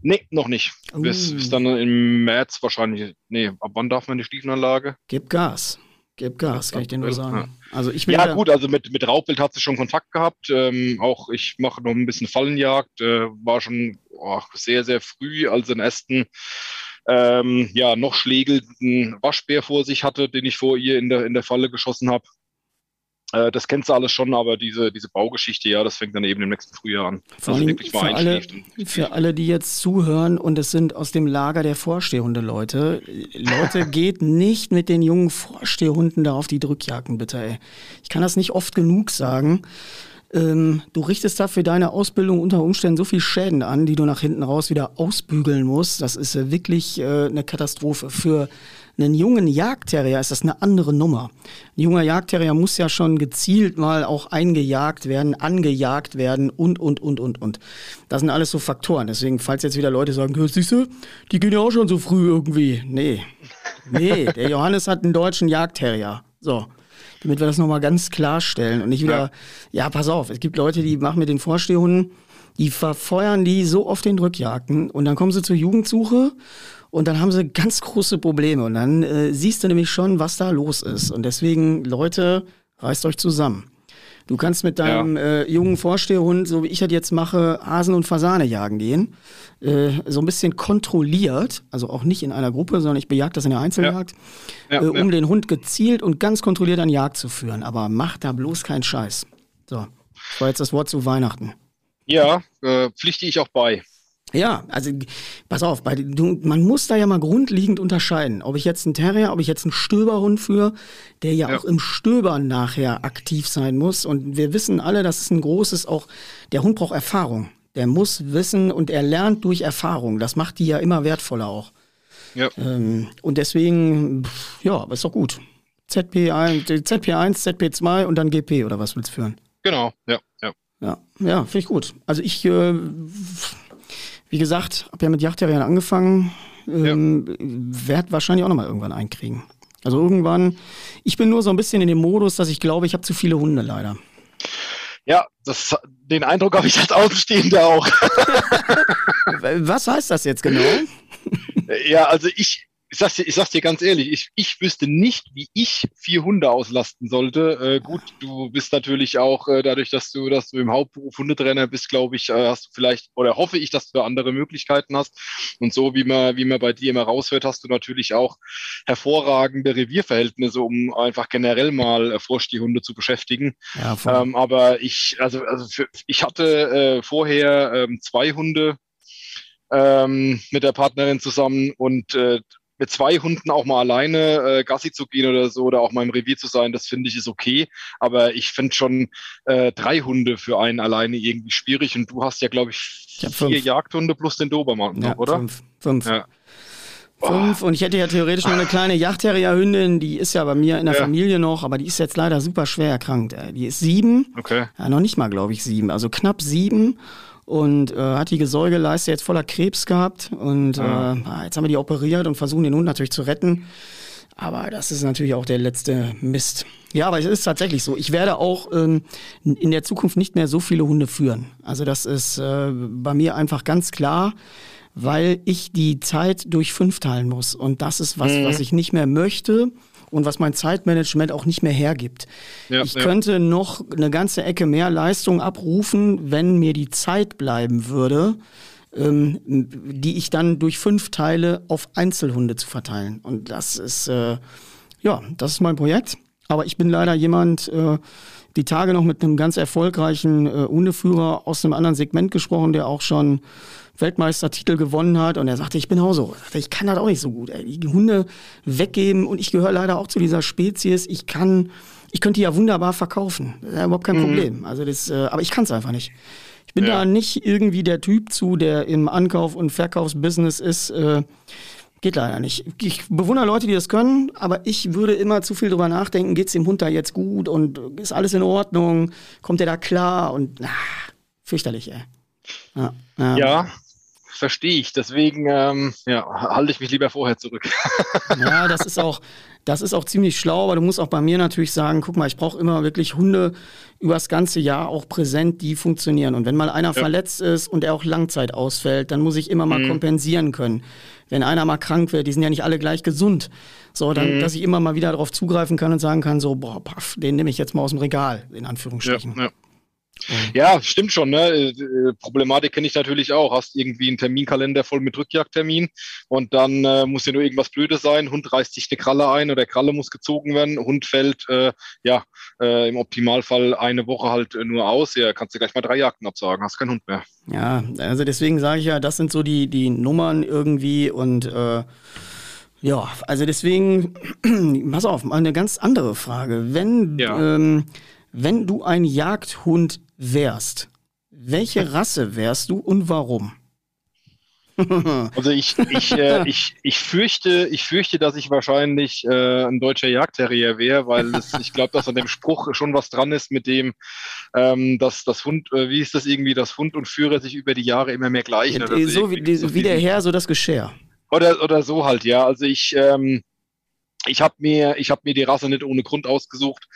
Nee, noch nicht. Uh. Bis, bis dann im März wahrscheinlich. Nee, ab wann darf man die Stiefenanlage? Gib Gas. Gib Gas, kann ich dir nur sagen. Ja. Also ich ja, gut, also mit, mit Raubwild hat sie schon Kontakt gehabt. Ähm, auch ich mache noch ein bisschen Fallenjagd. Äh, war schon oh, sehr, sehr früh, als den ersten ähm, ja, noch schlägelnden Waschbär vor sich hatte, den ich vor ihr in der, in der Falle geschossen habe. Äh, das kennst du alles schon, aber diese, diese Baugeschichte, ja, das fängt dann eben im nächsten Frühjahr an. Vor allem wirklich mal für, alle, für alle, die jetzt zuhören und es sind aus dem Lager der Vorstehhunde Leute. Leute, geht nicht mit den jungen Vorstehhunden da auf die Drückjagden, bitte, ey. Ich kann das nicht oft genug sagen. Ähm, du richtest da für deine Ausbildung unter Umständen so viel Schäden an, die du nach hinten raus wieder ausbügeln musst. Das ist äh, wirklich äh, eine Katastrophe. Für einen jungen Jagdterrier ist das eine andere Nummer. Ein junger Jagdterrier muss ja schon gezielt mal auch eingejagt werden, angejagt werden und, und, und, und, und. Das sind alles so Faktoren. Deswegen, falls jetzt wieder Leute sagen, siehst du, die gehen ja auch schon so früh irgendwie. Nee. Nee, der Johannes hat einen deutschen Jagdterrier. So, damit wir das nochmal ganz klarstellen und nicht wieder, ja. ja, pass auf, es gibt Leute, die machen mit den Vorstehhunden, die verfeuern die so auf den Drückjagden und dann kommen sie zur Jugendsuche und dann haben sie ganz große Probleme und dann äh, siehst du nämlich schon, was da los ist. Und deswegen, Leute, reißt euch zusammen. Du kannst mit deinem ja. äh, jungen Vorstehhund, so wie ich das jetzt mache, Hasen und Fasane jagen gehen. Äh, so ein bisschen kontrolliert, also auch nicht in einer Gruppe, sondern ich bejag das in der Einzeljagd, ja. Ja, äh, um den Hund gezielt und ganz kontrolliert an Jagd zu führen. Aber mach da bloß keinen Scheiß. So, das war jetzt das Wort zu Weihnachten. Ja, äh, pflichte ich auch bei. Ja, also pass auf, bei, du, man muss da ja mal grundlegend unterscheiden, ob ich jetzt einen Terrier, ob ich jetzt einen Stöberhund führe, der ja, ja, auch im Stöbern nachher aktiv sein muss. Und wir wissen alle, das ist ein großes, auch der Hund braucht Erfahrung. Der muss wissen und er lernt durch Erfahrung. Das macht die ja immer wertvoller auch. Ja. Ähm, und deswegen, ja, ist doch gut. ZP1, ZP1, ZP2 und dann GP oder was willst du führen? Genau, ja, ja. Ja, ja finde ich gut. Also ich äh, wie gesagt, habe ja mit Yachtterriern angefangen. Ähm, ja. Werd wahrscheinlich auch nochmal irgendwann einkriegen. Also irgendwann, ich bin nur so ein bisschen in dem Modus, dass ich glaube, ich habe zu viele Hunde leider. Ja, das, den Eindruck habe ich als Außenstehender auch. Was heißt das jetzt genau? Ja, also ich, ich sag's dir, ich sag's dir ganz ehrlich, ich, ich wüsste nicht, wie ich vier Hunde auslasten sollte. Äh, gut, du bist natürlich auch, äh, dadurch, dass du, dass du im Hauptberuf Hundetrainer bist, glaube ich, äh, hast du vielleicht, oder hoffe ich, dass du da andere Möglichkeiten hast. Und so, wie man, wie man bei dir immer raushört, hast du natürlich auch hervorragende Revierverhältnisse, um einfach generell mal äh, Vorstehhunde zu beschäftigen. Ja, ähm, aber ich, also, also für, ich hatte äh, vorher ähm, zwei Hunde, ähm, mit der Partnerin zusammen und äh, mit zwei Hunden auch mal alleine äh, Gassi zu gehen oder so oder auch mal im Revier zu sein, das finde ich ist okay. Aber ich finde schon äh, drei Hunde für einen alleine irgendwie schwierig. Und du hast ja, glaube ich, ich vier fünf. Jagdhunde plus den Dobermann, ja, oder? Fünf. Fünf. Ja. Fünf. Und ich hätte ja theoretisch noch eine kleine Yachtterrier-Hündin, die ist ja bei mir in der ja. Familie noch, aber die ist jetzt leider super schwer erkrankt. Die ist sieben. Okay. Ja, noch nicht mal, glaube ich, sieben. Also knapp sieben und äh, hat die Gesäugeleiste jetzt voller Krebs gehabt und ja. äh, jetzt haben wir die operiert und versuchen den Hund natürlich zu retten. Aber das ist natürlich auch der letzte Mist. Ja, aber es ist tatsächlich so. Ich werde auch ähm, in der Zukunft nicht mehr so viele Hunde führen. Also das ist äh, bei mir einfach ganz klar, weil ich die Zeit durch fünf teilen muss. Und das ist was, mhm. was ich nicht mehr möchte und was mein Zeitmanagement auch nicht mehr hergibt. Ja, ich ja. könnte noch eine ganze Ecke mehr Leistung abrufen, wenn mir die Zeit bleiben würde, ähm, die ich dann durch fünf Teile auf Einzelhunde zu verteilen. Und das ist, äh, ja, das ist mein Projekt. Aber ich bin leider jemand, äh, die Tage noch mit einem ganz erfolgreichen äh, Hundeführer aus einem anderen Segment gesprochen, der auch schon Weltmeistertitel gewonnen hat und er sagte, ich bin auch so. Ich kann das auch nicht so gut. Ey. Die Hunde weggeben und ich gehöre leider auch zu dieser Spezies. Ich kann, ich könnte die ja wunderbar verkaufen. Das ist ja überhaupt kein mhm. Problem. Also das, äh, aber ich kann es einfach nicht. Ich bin ja. da nicht irgendwie der Typ zu, der im Ankauf- und Verkaufsbusiness ist. Äh, geht leider nicht. Ich bewundere Leute, die das können, aber ich würde immer zu viel drüber nachdenken, geht's dem Hund da jetzt gut und ist alles in Ordnung? Kommt er da klar? Und na, fürchterlich, ey. Ja, ähm, ja verstehe ich. Deswegen ähm, ja, halte ich mich lieber vorher zurück. ja, das ist auch, das ist auch ziemlich schlau, aber du musst auch bei mir natürlich sagen, guck mal, ich brauche immer wirklich Hunde über das ganze Jahr auch präsent, die funktionieren. Und wenn mal einer ja. verletzt ist und er auch Langzeit ausfällt, dann muss ich immer mal mhm. kompensieren können. Wenn einer mal krank wird, die sind ja nicht alle gleich gesund. So, dann, mhm. dass ich immer mal wieder darauf zugreifen kann und sagen kann, so, boah, paff, den nehme ich jetzt mal aus dem Regal, in Anführungsstrichen. Ja, ja. Mhm. Ja, stimmt schon. Ne? Äh, äh, Problematik kenne ich natürlich auch. Hast irgendwie einen Terminkalender voll mit Rückjagdtermin und dann äh, muss ja nur irgendwas Blödes sein. Hund reißt sich eine Kralle ein oder Kralle muss gezogen werden. Hund fällt äh, ja äh, im Optimalfall eine Woche halt nur aus. Ja, kannst du gleich mal drei Jagden absagen, hast keinen Hund mehr. Ja, also deswegen sage ich ja, das sind so die, die Nummern irgendwie und äh ja, also deswegen, pass auf, mal eine ganz andere Frage. Wenn, ja. ähm, wenn du ein Jagdhund wärst, welche Rasse wärst du und warum? Also ich, ich, äh, ich, ich, fürchte, ich fürchte, dass ich wahrscheinlich äh, ein deutscher Jagdterrier wäre, weil es, ich glaube, dass an dem Spruch schon was dran ist mit dem, ähm, dass das Hund, äh, wie ist das irgendwie, dass Hund und Führer sich über die Jahre immer mehr gleichen. so, wie, so wie der Herr, so das Geschirr. Oder, oder so halt, ja. Also ich, ähm, ich habe mir, ich habe mir die Rasse nicht ohne Grund ausgesucht.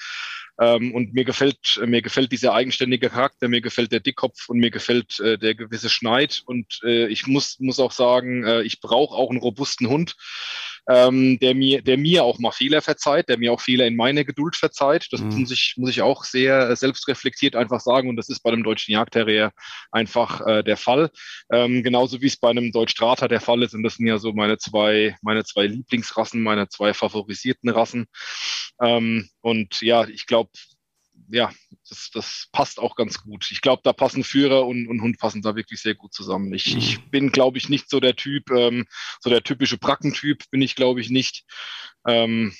Ähm, und mir gefällt, mir gefällt dieser eigenständige Charakter, mir gefällt der Dickkopf und mir gefällt äh, der gewisse Schneid. Und äh, ich muss, muss auch sagen, äh, ich brauche auch einen robusten Hund ähm, der, mir, der mir auch mal Fehler verzeiht, der mir auch Fehler in meine Geduld verzeiht. Das mhm. muss, ich, muss ich auch sehr selbstreflektiert einfach sagen. Und das ist bei einem deutschen Jagdterrier einfach äh, der Fall. Ähm, genauso wie es bei einem Deutschstrater der Fall ist. Und das sind ja so meine zwei, meine zwei Lieblingsrassen, meine zwei favorisierten Rassen. Ähm, und ja, ich glaube, ja, das, das passt auch ganz gut. Ich glaube, da passen Führer und, und Hund passen da wirklich sehr gut zusammen. Ich, mhm. ich bin, glaube ich, nicht so der Typ, ähm, so der typische Brackentyp bin ich, glaube ich, nicht. Ähm,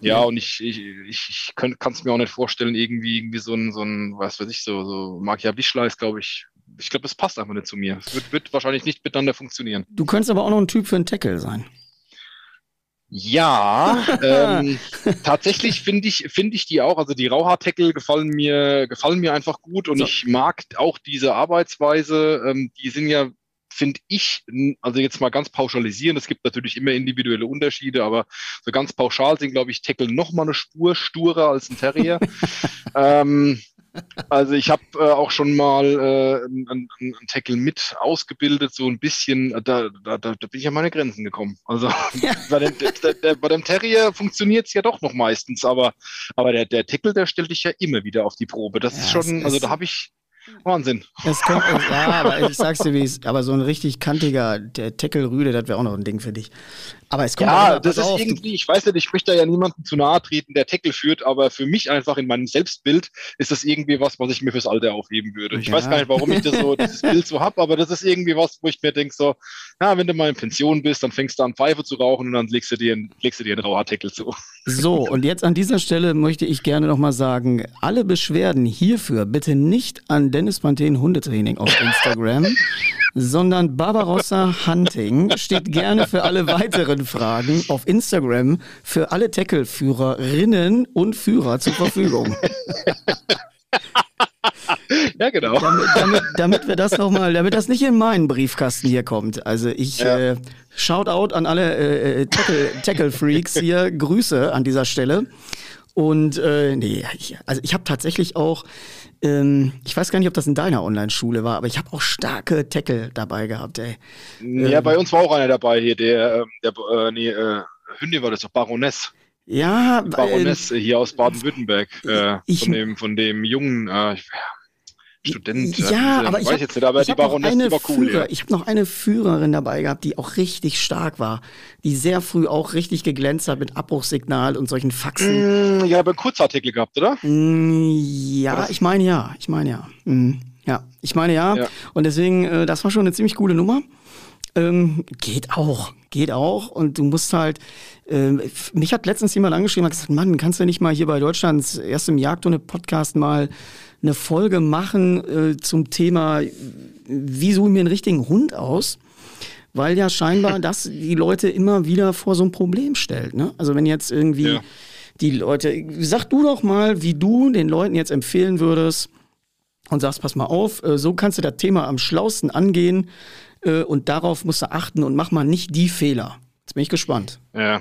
ja, ja, und ich, ich, ich, ich kann es mir auch nicht vorstellen, irgendwie, irgendwie so ein, so ein, was weiß ich, so, so Magia Bischler ist, glaube ich, ich glaube, es passt einfach nicht zu mir. Es wird, wird wahrscheinlich nicht miteinander funktionieren. Du könntest aber auch noch ein Typ für einen Tackle sein. Ja, ähm, tatsächlich finde ich, finde ich die auch. Also die Rauhaarteckel gefallen mir, gefallen mir einfach gut und so. ich mag auch diese Arbeitsweise. Ähm, die sind ja, finde ich, also jetzt mal ganz pauschalisieren. Es gibt natürlich immer individuelle Unterschiede, aber so ganz pauschal sind, glaube ich, Teckel noch mal eine Spur sturer als ein Terrier. ähm, also ich habe äh, auch schon mal äh, einen, einen Tackle mit ausgebildet, so ein bisschen, da, da, da, da bin ich an meine Grenzen gekommen. Also ja. bei, dem, der, der, bei dem Terrier funktioniert es ja doch noch meistens, aber, aber der, der Tackle, der stellt dich ja immer wieder auf die Probe. Das ja, ist schon, also da habe ich, Wahnsinn. Es kommt, ja, aber ich sag's dir, wie es, aber so ein richtig kantiger, der Tackle-Rüde, das wäre auch noch ein Ding für dich. Aber es kommt Ja, das ist auf, irgendwie, ich weiß nicht, ich möchte da ja niemandem zu nahe treten, der Tackle führt, aber für mich einfach in meinem Selbstbild ist das irgendwie was, was ich mir fürs Alter aufheben würde. Ich ja. weiß gar nicht, warum ich das so, dieses Bild so hab, aber das ist irgendwie was, wo ich mir denke so, ja, wenn du mal in Pension bist, dann fängst du an Pfeife zu rauchen und dann legst du dir, legst du dir einen Rauhaartackle zu. So, und jetzt an dieser Stelle möchte ich gerne nochmal sagen, alle Beschwerden hierfür bitte nicht an Dennis Panthen Hundetraining auf Instagram sondern Barbarossa Hunting steht gerne für alle weiteren Fragen auf Instagram für alle Tackle-Führerinnen und Führer zur Verfügung. ja, genau. Damit, damit, damit wir das nochmal, damit das nicht in meinen Briefkasten hier kommt. Also ich ja. äh, Shoutout an alle äh, äh Tackle-Freaks Tackle hier, Grüße an dieser Stelle. Und äh, nee, ich, also ich habe tatsächlich auch ähm, ich weiß gar nicht, ob das in deiner Online-Schule war, aber ich habe auch starke Tackle dabei gehabt, ey. Ja, ähm, bei uns war auch einer dabei hier, der, ähm, der äh, nee, äh, Hündin war das doch, Baroness. Ja, Baroness äh, hier aus Baden-Württemberg, äh, von, dem, von dem jungen, äh, Student. Ja, aber ich habe jetzt nicht, aber die Baroness eine war cool. Führer, ja. Ich habe noch eine Führerin dabei gehabt, die auch richtig stark war, die sehr früh auch richtig geglänzt hat mit Abbruchssignal und solchen Faxen. Mm, ja, aber Kurzartikel gehabt, oder? Mm, ja, ich meine ja, ich meine ja. Mm, ja, ich meine ja. ja. Und deswegen, äh, das war schon eine ziemlich coole Nummer. Ähm, geht auch, geht auch. Und du musst halt, äh, mich hat letztens jemand angeschrieben und gesagt, Mann, kannst du nicht mal hier bei Deutschlands erstem Jagdhunde-Podcast mal eine Folge machen äh, zum Thema, wie suche ich mir einen richtigen Hund aus? Weil ja scheinbar das die Leute immer wieder vor so ein Problem stellt. Ne? Also wenn jetzt irgendwie ja. die Leute, sag du doch mal, wie du den Leuten jetzt empfehlen würdest und sagst, pass mal auf, äh, so kannst du das Thema am schlausten angehen äh, und darauf musst du achten und mach mal nicht die Fehler. Jetzt bin ich gespannt. Ja.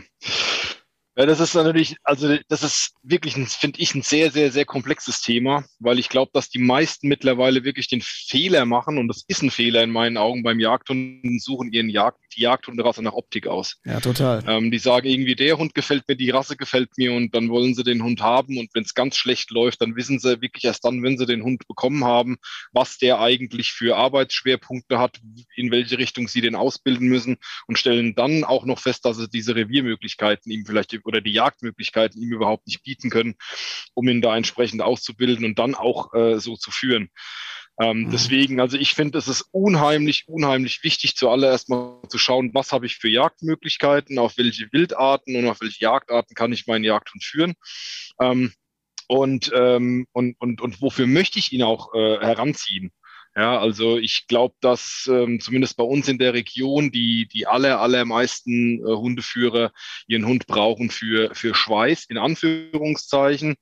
Ja, das ist natürlich, also das ist wirklich, finde ich, ein sehr, sehr, sehr komplexes Thema, weil ich glaube, dass die meisten mittlerweile wirklich den Fehler machen, und das ist ein Fehler in meinen Augen beim Jagdhunden, suchen ihren Jagd, die Jagdhunderasse nach Optik aus. Ja, total. Ähm, die sagen irgendwie, der Hund gefällt mir, die Rasse gefällt mir und dann wollen sie den Hund haben und wenn es ganz schlecht läuft, dann wissen sie wirklich erst dann, wenn sie den Hund bekommen haben, was der eigentlich für Arbeitsschwerpunkte hat, in welche Richtung sie den ausbilden müssen und stellen dann auch noch fest, dass sie diese Reviermöglichkeiten ihm vielleicht oder die Jagdmöglichkeiten ihm überhaupt nicht bieten können, um ihn da entsprechend auszubilden und dann auch äh, so zu führen. Ähm, mhm. Deswegen, also ich finde, es ist unheimlich, unheimlich wichtig, zuallererst mal zu schauen, was habe ich für Jagdmöglichkeiten, auf welche Wildarten und auf welche Jagdarten kann ich meinen Jagdhund führen. Ähm, und, ähm, und, und, und wofür möchte ich ihn auch äh, heranziehen? Ja, also ich glaube, dass ähm, zumindest bei uns in der Region die, die aller, allermeisten äh, Hundeführer ihren Hund brauchen für, für Schweiß, in Anführungszeichen,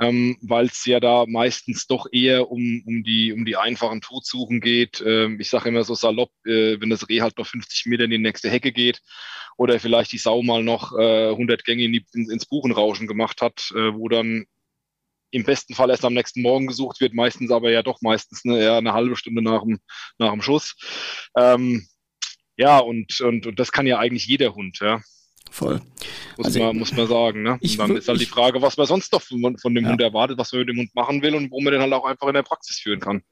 ähm, weil es ja da meistens doch eher um, um, die, um die einfachen Todsuchen geht. Ähm, ich sage immer so salopp, äh, wenn das Reh halt noch 50 Meter in die nächste Hecke geht oder vielleicht die Sau mal noch äh, 100 Gänge in die, in, ins Buchenrauschen gemacht hat, äh, wo dann im besten Fall erst am nächsten Morgen gesucht wird, meistens aber ja doch meistens eine, eher eine halbe Stunde nach dem, nach dem Schuss. Ähm, ja, und, und, und das kann ja eigentlich jeder Hund, ja. Voll. Muss, also, man, muss man sagen. Ne? Ich, dann ist halt die Frage, was man sonst noch von, von dem ja. Hund erwartet, was man mit dem Hund machen will und wo man den halt auch einfach in der Praxis führen kann.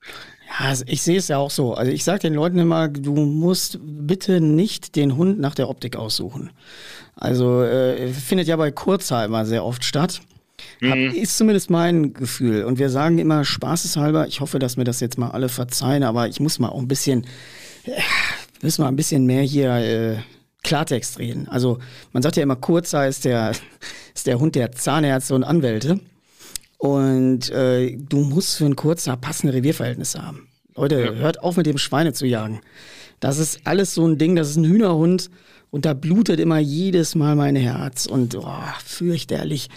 Ja, also ich sehe es ja auch so. Also ich sage den Leuten immer, du musst bitte nicht den Hund nach der Optik aussuchen. Also äh, findet ja bei Kurzheimer sehr oft statt. Hab, mhm. ist zumindest mein Gefühl. Und wir sagen immer spaßeshalber, ich hoffe, dass mir das jetzt mal alle verzeihen, aber ich muss mal auch ein bisschen, äh, müssen wir ein bisschen mehr hier äh, Klartext reden. Also man sagt ja immer, Kurzer ist der, ist der Hund der Zahnärzte und Anwälte. Und äh, du musst für einen Kurzer passende Revierverhältnisse haben. Leute, ja. hört auf mit dem Schweine zu jagen. Das ist alles so ein Ding, das ist ein Hühnerhund und da blutet immer jedes Mal mein Herz und oh, fürchterlich.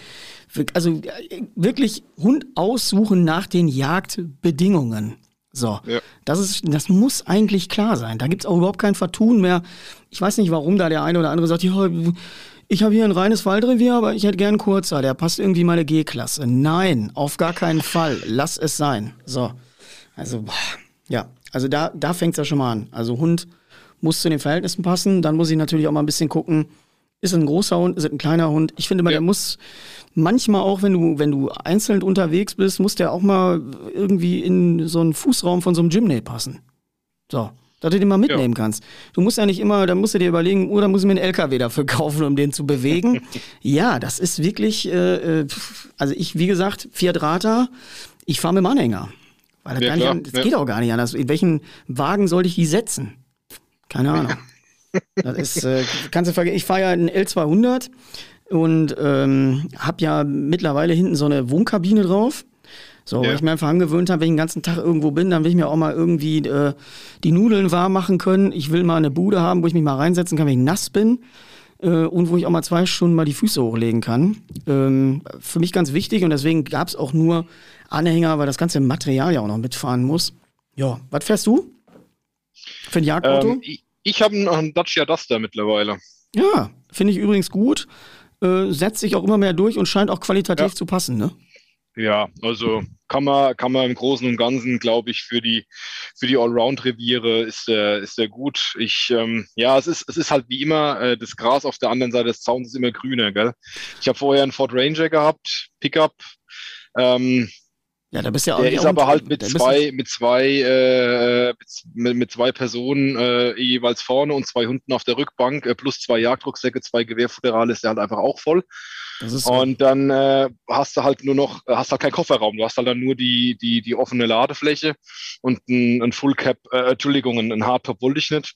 Also äh, wirklich Hund aussuchen nach den Jagdbedingungen. So, ja. das, ist, das muss eigentlich klar sein. Da gibt es auch überhaupt kein Vertun mehr. Ich weiß nicht, warum da der eine oder andere sagt, ja, ich habe hier ein reines Waldrevier, aber ich hätte gern einen kurzer, der passt irgendwie meine G-Klasse. Nein, auf gar keinen Fall. Lass es sein. So, also, ja, also da, da fängt es ja schon mal an. Also Hund muss zu den Verhältnissen passen. Dann muss ich natürlich auch mal ein bisschen gucken, ist es ein großer Hund, ist es ein kleiner Hund? Ich finde mal, ja. der muss manchmal auch, wenn du, wenn du einzeln unterwegs bist, muss der auch mal irgendwie in so einen Fußraum von so einem Gymney passen. So. Dass du den mal mitnehmen ja. kannst. Du musst ja nicht immer, da musst du dir überlegen, oder muss ich mir einen LKW dafür kaufen, um den zu bewegen. ja, das ist wirklich, äh, äh also ich, wie gesagt, vier Drater, ich fahre mit dem Anhänger. Weil das, ja, nicht, das ja. geht auch gar nicht anders. In welchen Wagen sollte ich die setzen? Keine Ahnung. Das ist, äh, kannst du vergessen. Ich fahre ja einen L200 und ähm, habe ja mittlerweile hinten so eine Wohnkabine drauf. So, ja. weil ich mir einfach angewöhnt habe, wenn ich den ganzen Tag irgendwo bin, dann will ich mir auch mal irgendwie äh, die Nudeln warm machen können. Ich will mal eine Bude haben, wo ich mich mal reinsetzen kann, wenn ich nass bin. Äh, und wo ich auch mal zwei Stunden mal die Füße hochlegen kann. Ähm, für mich ganz wichtig und deswegen gab es auch nur Anhänger, weil das ganze Material ja auch noch mitfahren muss. Ja, was fährst du? Für ein Jagdauto? Ähm, ich ich habe einen Dacia Duster mittlerweile. Ja, finde ich übrigens gut äh, setzt sich auch immer mehr durch und scheint auch qualitativ ja. zu passen, ne? Ja, also kann man, kann man im Großen und Ganzen, glaube ich, für die, für die Allround-Reviere ist der, ist der gut. Ich, ähm, ja, es ist, es ist halt wie immer, äh, das Gras auf der anderen Seite des Zauns ist immer grüner, gell? Ich habe vorher einen Ford Ranger gehabt, Pickup. Ähm, ja, da bist ja auch Der ist aber halt mit zwei, mit zwei, äh, mit, mit, zwei Personen äh, jeweils vorne und zwei Hunden auf der Rückbank, äh, plus zwei Jagdrucksäcke, zwei Gewehrfutterale ist der halt einfach auch voll. und dann äh, hast du halt nur noch, hast halt keinen Kofferraum, du hast halt dann nur die, die, die offene Ladefläche und ein, ein Full Cap, äh, Entschuldigung, ein Hardtop wollte ich nicht.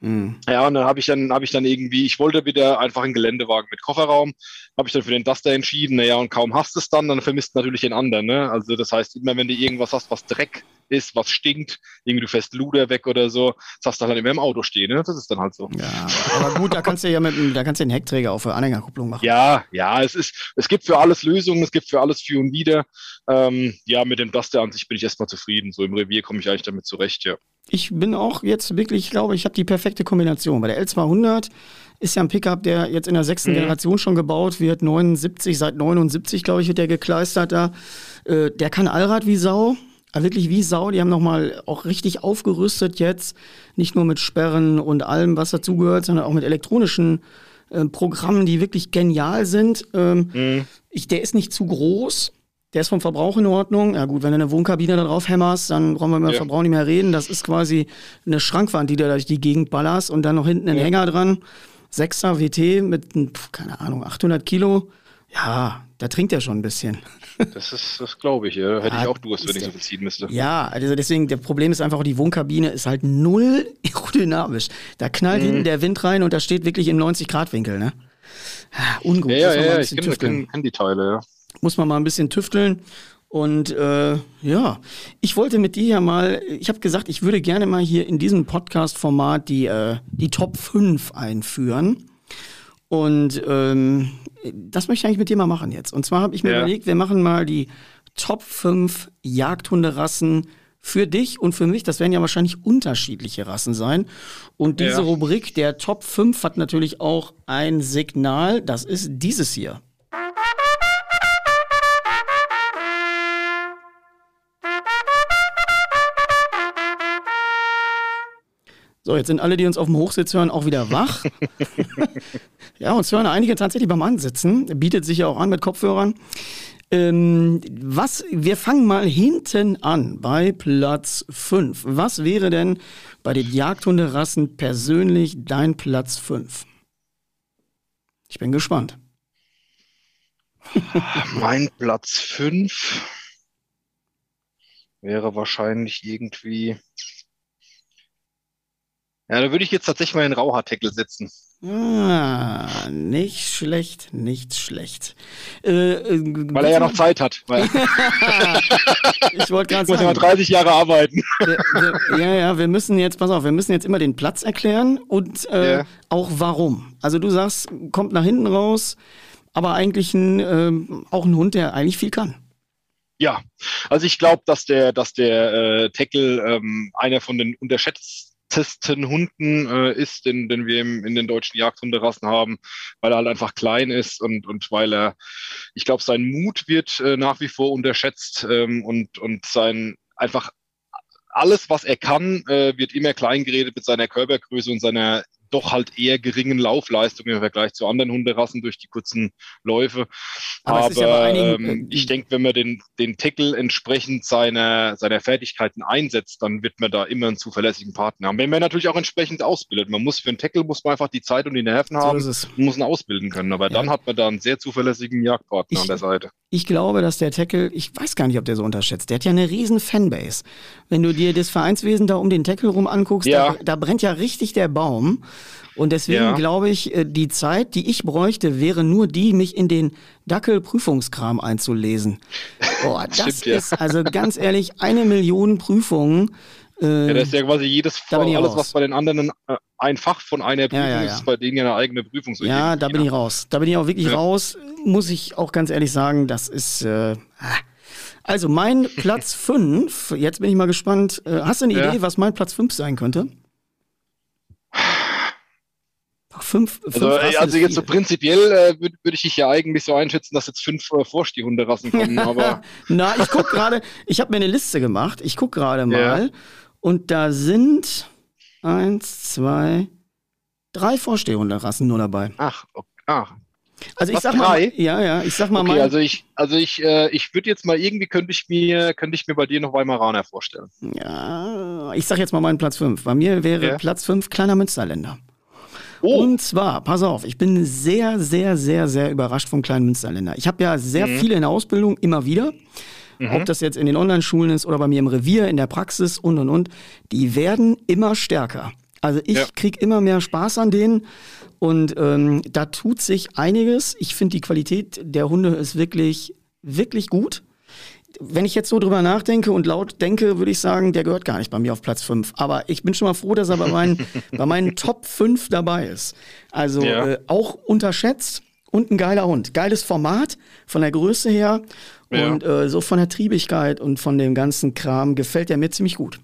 Mhm. Ja, und dann habe ich dann habe ich dann irgendwie, ich wollte wieder einfach einen Geländewagen mit Kofferraum, habe ich dann für den Duster entschieden. Naja, und kaum hast es dann, dann vermisst natürlich den anderen. Ne? Also das heißt, immer wenn du irgendwas hast, was Dreck ist, was stinkt, irgendwie du fährst Luder weg oder so, das hast du halt immer im Auto stehen. Ne? Das ist dann halt so. Ja, aber gut, da kannst du ja mit, da kannst du den Heckträger auch für Anhängerkupplung machen. Ja, ja, es ist, es gibt für alles Lösungen, es gibt für alles für und wieder. Ähm, ja, mit dem Duster an sich bin ich erstmal zufrieden. So im Revier komme ich eigentlich damit zurecht, ja. Ich bin auch jetzt wirklich, ich glaube, ich habe die perfekte Kombination. Bei der L200 ist ja ein Pickup, der jetzt in der sechsten mhm. Generation schon gebaut wird. 79, seit 79, glaube ich, wird der gekleistert da. Äh, der kann Allrad wie Sau. Aber wirklich wie Sau. Die haben nochmal auch richtig aufgerüstet jetzt. Nicht nur mit Sperren und allem, was dazugehört, sondern auch mit elektronischen äh, Programmen, die wirklich genial sind. Ähm, mhm. ich, der ist nicht zu groß. Der ist vom Verbrauch in Ordnung. Ja gut, wenn du eine Wohnkabine da drauf hämmerst, dann brauchen wir über ja. Verbrauch nicht mehr reden. Das ist quasi eine Schrankwand, die du durch die Gegend ballerst und dann noch hinten einen ja. Hänger dran. Sechser WT mit, keine Ahnung, 800 Kilo. Ja, da trinkt er schon ein bisschen. Das ist, das glaube ich, ja. Hätte ja, ich auch Durst, wenn ich so viel ziehen müsste. Ja, also deswegen, der Problem ist einfach, die Wohnkabine ist halt null aerodynamisch. Da knallt mhm. hinten der Wind rein und da steht wirklich im 90-Grad-Winkel, ne? Ungut. Ja, ja, ja, ich kenne kenn, kenn die Teile, ja. Muss man mal ein bisschen tüfteln. Und äh, ja, ich wollte mit dir ja mal, ich habe gesagt, ich würde gerne mal hier in diesem Podcast-Format die, äh, die Top 5 einführen. Und ähm, das möchte ich eigentlich mit dir mal machen jetzt. Und zwar habe ich mir ja. überlegt, wir machen mal die Top 5 Jagdhunderassen für dich und für mich. Das werden ja wahrscheinlich unterschiedliche Rassen sein. Und diese ja. Rubrik der Top 5 hat natürlich auch ein Signal. Das ist dieses hier. So, jetzt sind alle, die uns auf dem Hochsitz hören, auch wieder wach. ja, uns hören einige tatsächlich beim Ansitzen. Bietet sich ja auch an mit Kopfhörern. Ähm, was, wir fangen mal hinten an bei Platz 5. Was wäre denn bei den Jagdhunderassen persönlich dein Platz 5? Ich bin gespannt. mein Platz 5 wäre wahrscheinlich irgendwie ja, da würde ich jetzt tatsächlich mal den Rauhaartackle setzen. Ah, nicht schlecht, nicht schlecht. Äh, äh, weil er ja noch Zeit hat. ich wollte gerade sagen. Muss ja 30 Jahre arbeiten. Ja, ja, wir müssen jetzt, pass auf, wir müssen jetzt immer den Platz erklären und äh, ja. auch warum. Also du sagst, kommt nach hinten raus, aber eigentlich ein, äh, auch ein Hund, der eigentlich viel kann. Ja, also ich glaube, dass der, dass der äh, Tackle ähm, einer von den unterschätzten Hunden äh, ist, den, den wir im, in den deutschen Jagdhunderassen haben, weil er halt einfach klein ist und, und weil er, ich glaube, sein Mut wird äh, nach wie vor unterschätzt ähm, und, und sein einfach alles, was er kann, äh, wird immer klein geredet mit seiner Körpergröße und seiner doch halt eher geringen Laufleistung im Vergleich zu anderen Hunderassen durch die kurzen Läufe. Aber, aber ja einigen, ähm, äh, ich denke, wenn man den, den Tackle entsprechend seiner, seiner Fertigkeiten einsetzt, dann wird man da immer einen zuverlässigen Partner haben. Wenn man natürlich auch entsprechend ausbildet. Man muss für einen Tackle muss man einfach die Zeit und die Nerven so haben und muss ihn ausbilden können. Aber ja. dann hat man da einen sehr zuverlässigen Jagdpartner ich, an der Seite. Ich glaube, dass der Tackle, ich weiß gar nicht, ob der so unterschätzt, der hat ja eine riesen Fanbase. Wenn du dir das Vereinswesen da um den Tackle rum anguckst, ja. da, da brennt ja richtig der Baum. Und deswegen ja. glaube ich, äh, die Zeit, die ich bräuchte, wäre nur die, mich in den Dackelprüfungskram einzulesen. Boah, das Stimmt, ist ja. also ganz ehrlich eine Million Prüfungen. Äh, ja, das ist ja quasi jedes Fach, alles, raus. was bei den anderen äh, ein Fach von einer Prüfung ja, ist, bei denen ja eine eigene Prüfung. Ja, da bin ich raus. Da bin ich auch wirklich raus. Muss ich auch ganz ehrlich sagen, das ist. Äh, ah. also mein Platz 5, jetzt bin ich mal gespannt. Äh, hast du eine Idee, was mein Platz 5 sein könnte? Fünf, fünf also, also jetzt so prinzipiell äh, würde würd ich dich ja eigentlich so einschätzen, dass jetzt fünf äh, Vorstehhunderassen kommen, aber. Na, ich guck gerade, ich habe mir eine Liste gemacht, ich guck gerade mal ja. und da sind eins, zwei, drei Vorstehhunderassen nur dabei. Ach, okay. ach. Also ich sag drei? mal, ja, ja, ich sag mal, okay, also ich, also ich, äh, ich würde jetzt mal irgendwie könnte ich mir, könnte ich mir bei dir noch Weimaraner vorstellen. Ja, ich sag jetzt mal meinen Platz fünf. Bei mir wäre ja. Platz fünf kleiner Münsterländer. Oh. Und zwar, pass auf, ich bin sehr, sehr, sehr, sehr überrascht vom kleinen Münsterländer. Ich habe ja sehr mhm. viele in der Ausbildung, immer wieder. Mhm. Ob das jetzt in den Online-Schulen ist oder bei mir im Revier, in der Praxis und und und. Die werden immer stärker. Also ich ja. krieg immer mehr Spaß an denen und ähm, da tut sich einiges. Ich finde die Qualität der Hunde ist wirklich, wirklich gut wenn ich jetzt so drüber nachdenke und laut denke, würde ich sagen, der gehört gar nicht bei mir auf Platz 5. Aber ich bin schon mal froh, dass er bei meinen, bei meinen Top 5 dabei ist. Also ja. äh, auch unterschätzt und ein geiler Hund. Geiles Format von der Größe her ja. und äh, so von der Triebigkeit und von dem ganzen Kram gefällt er mir ziemlich gut.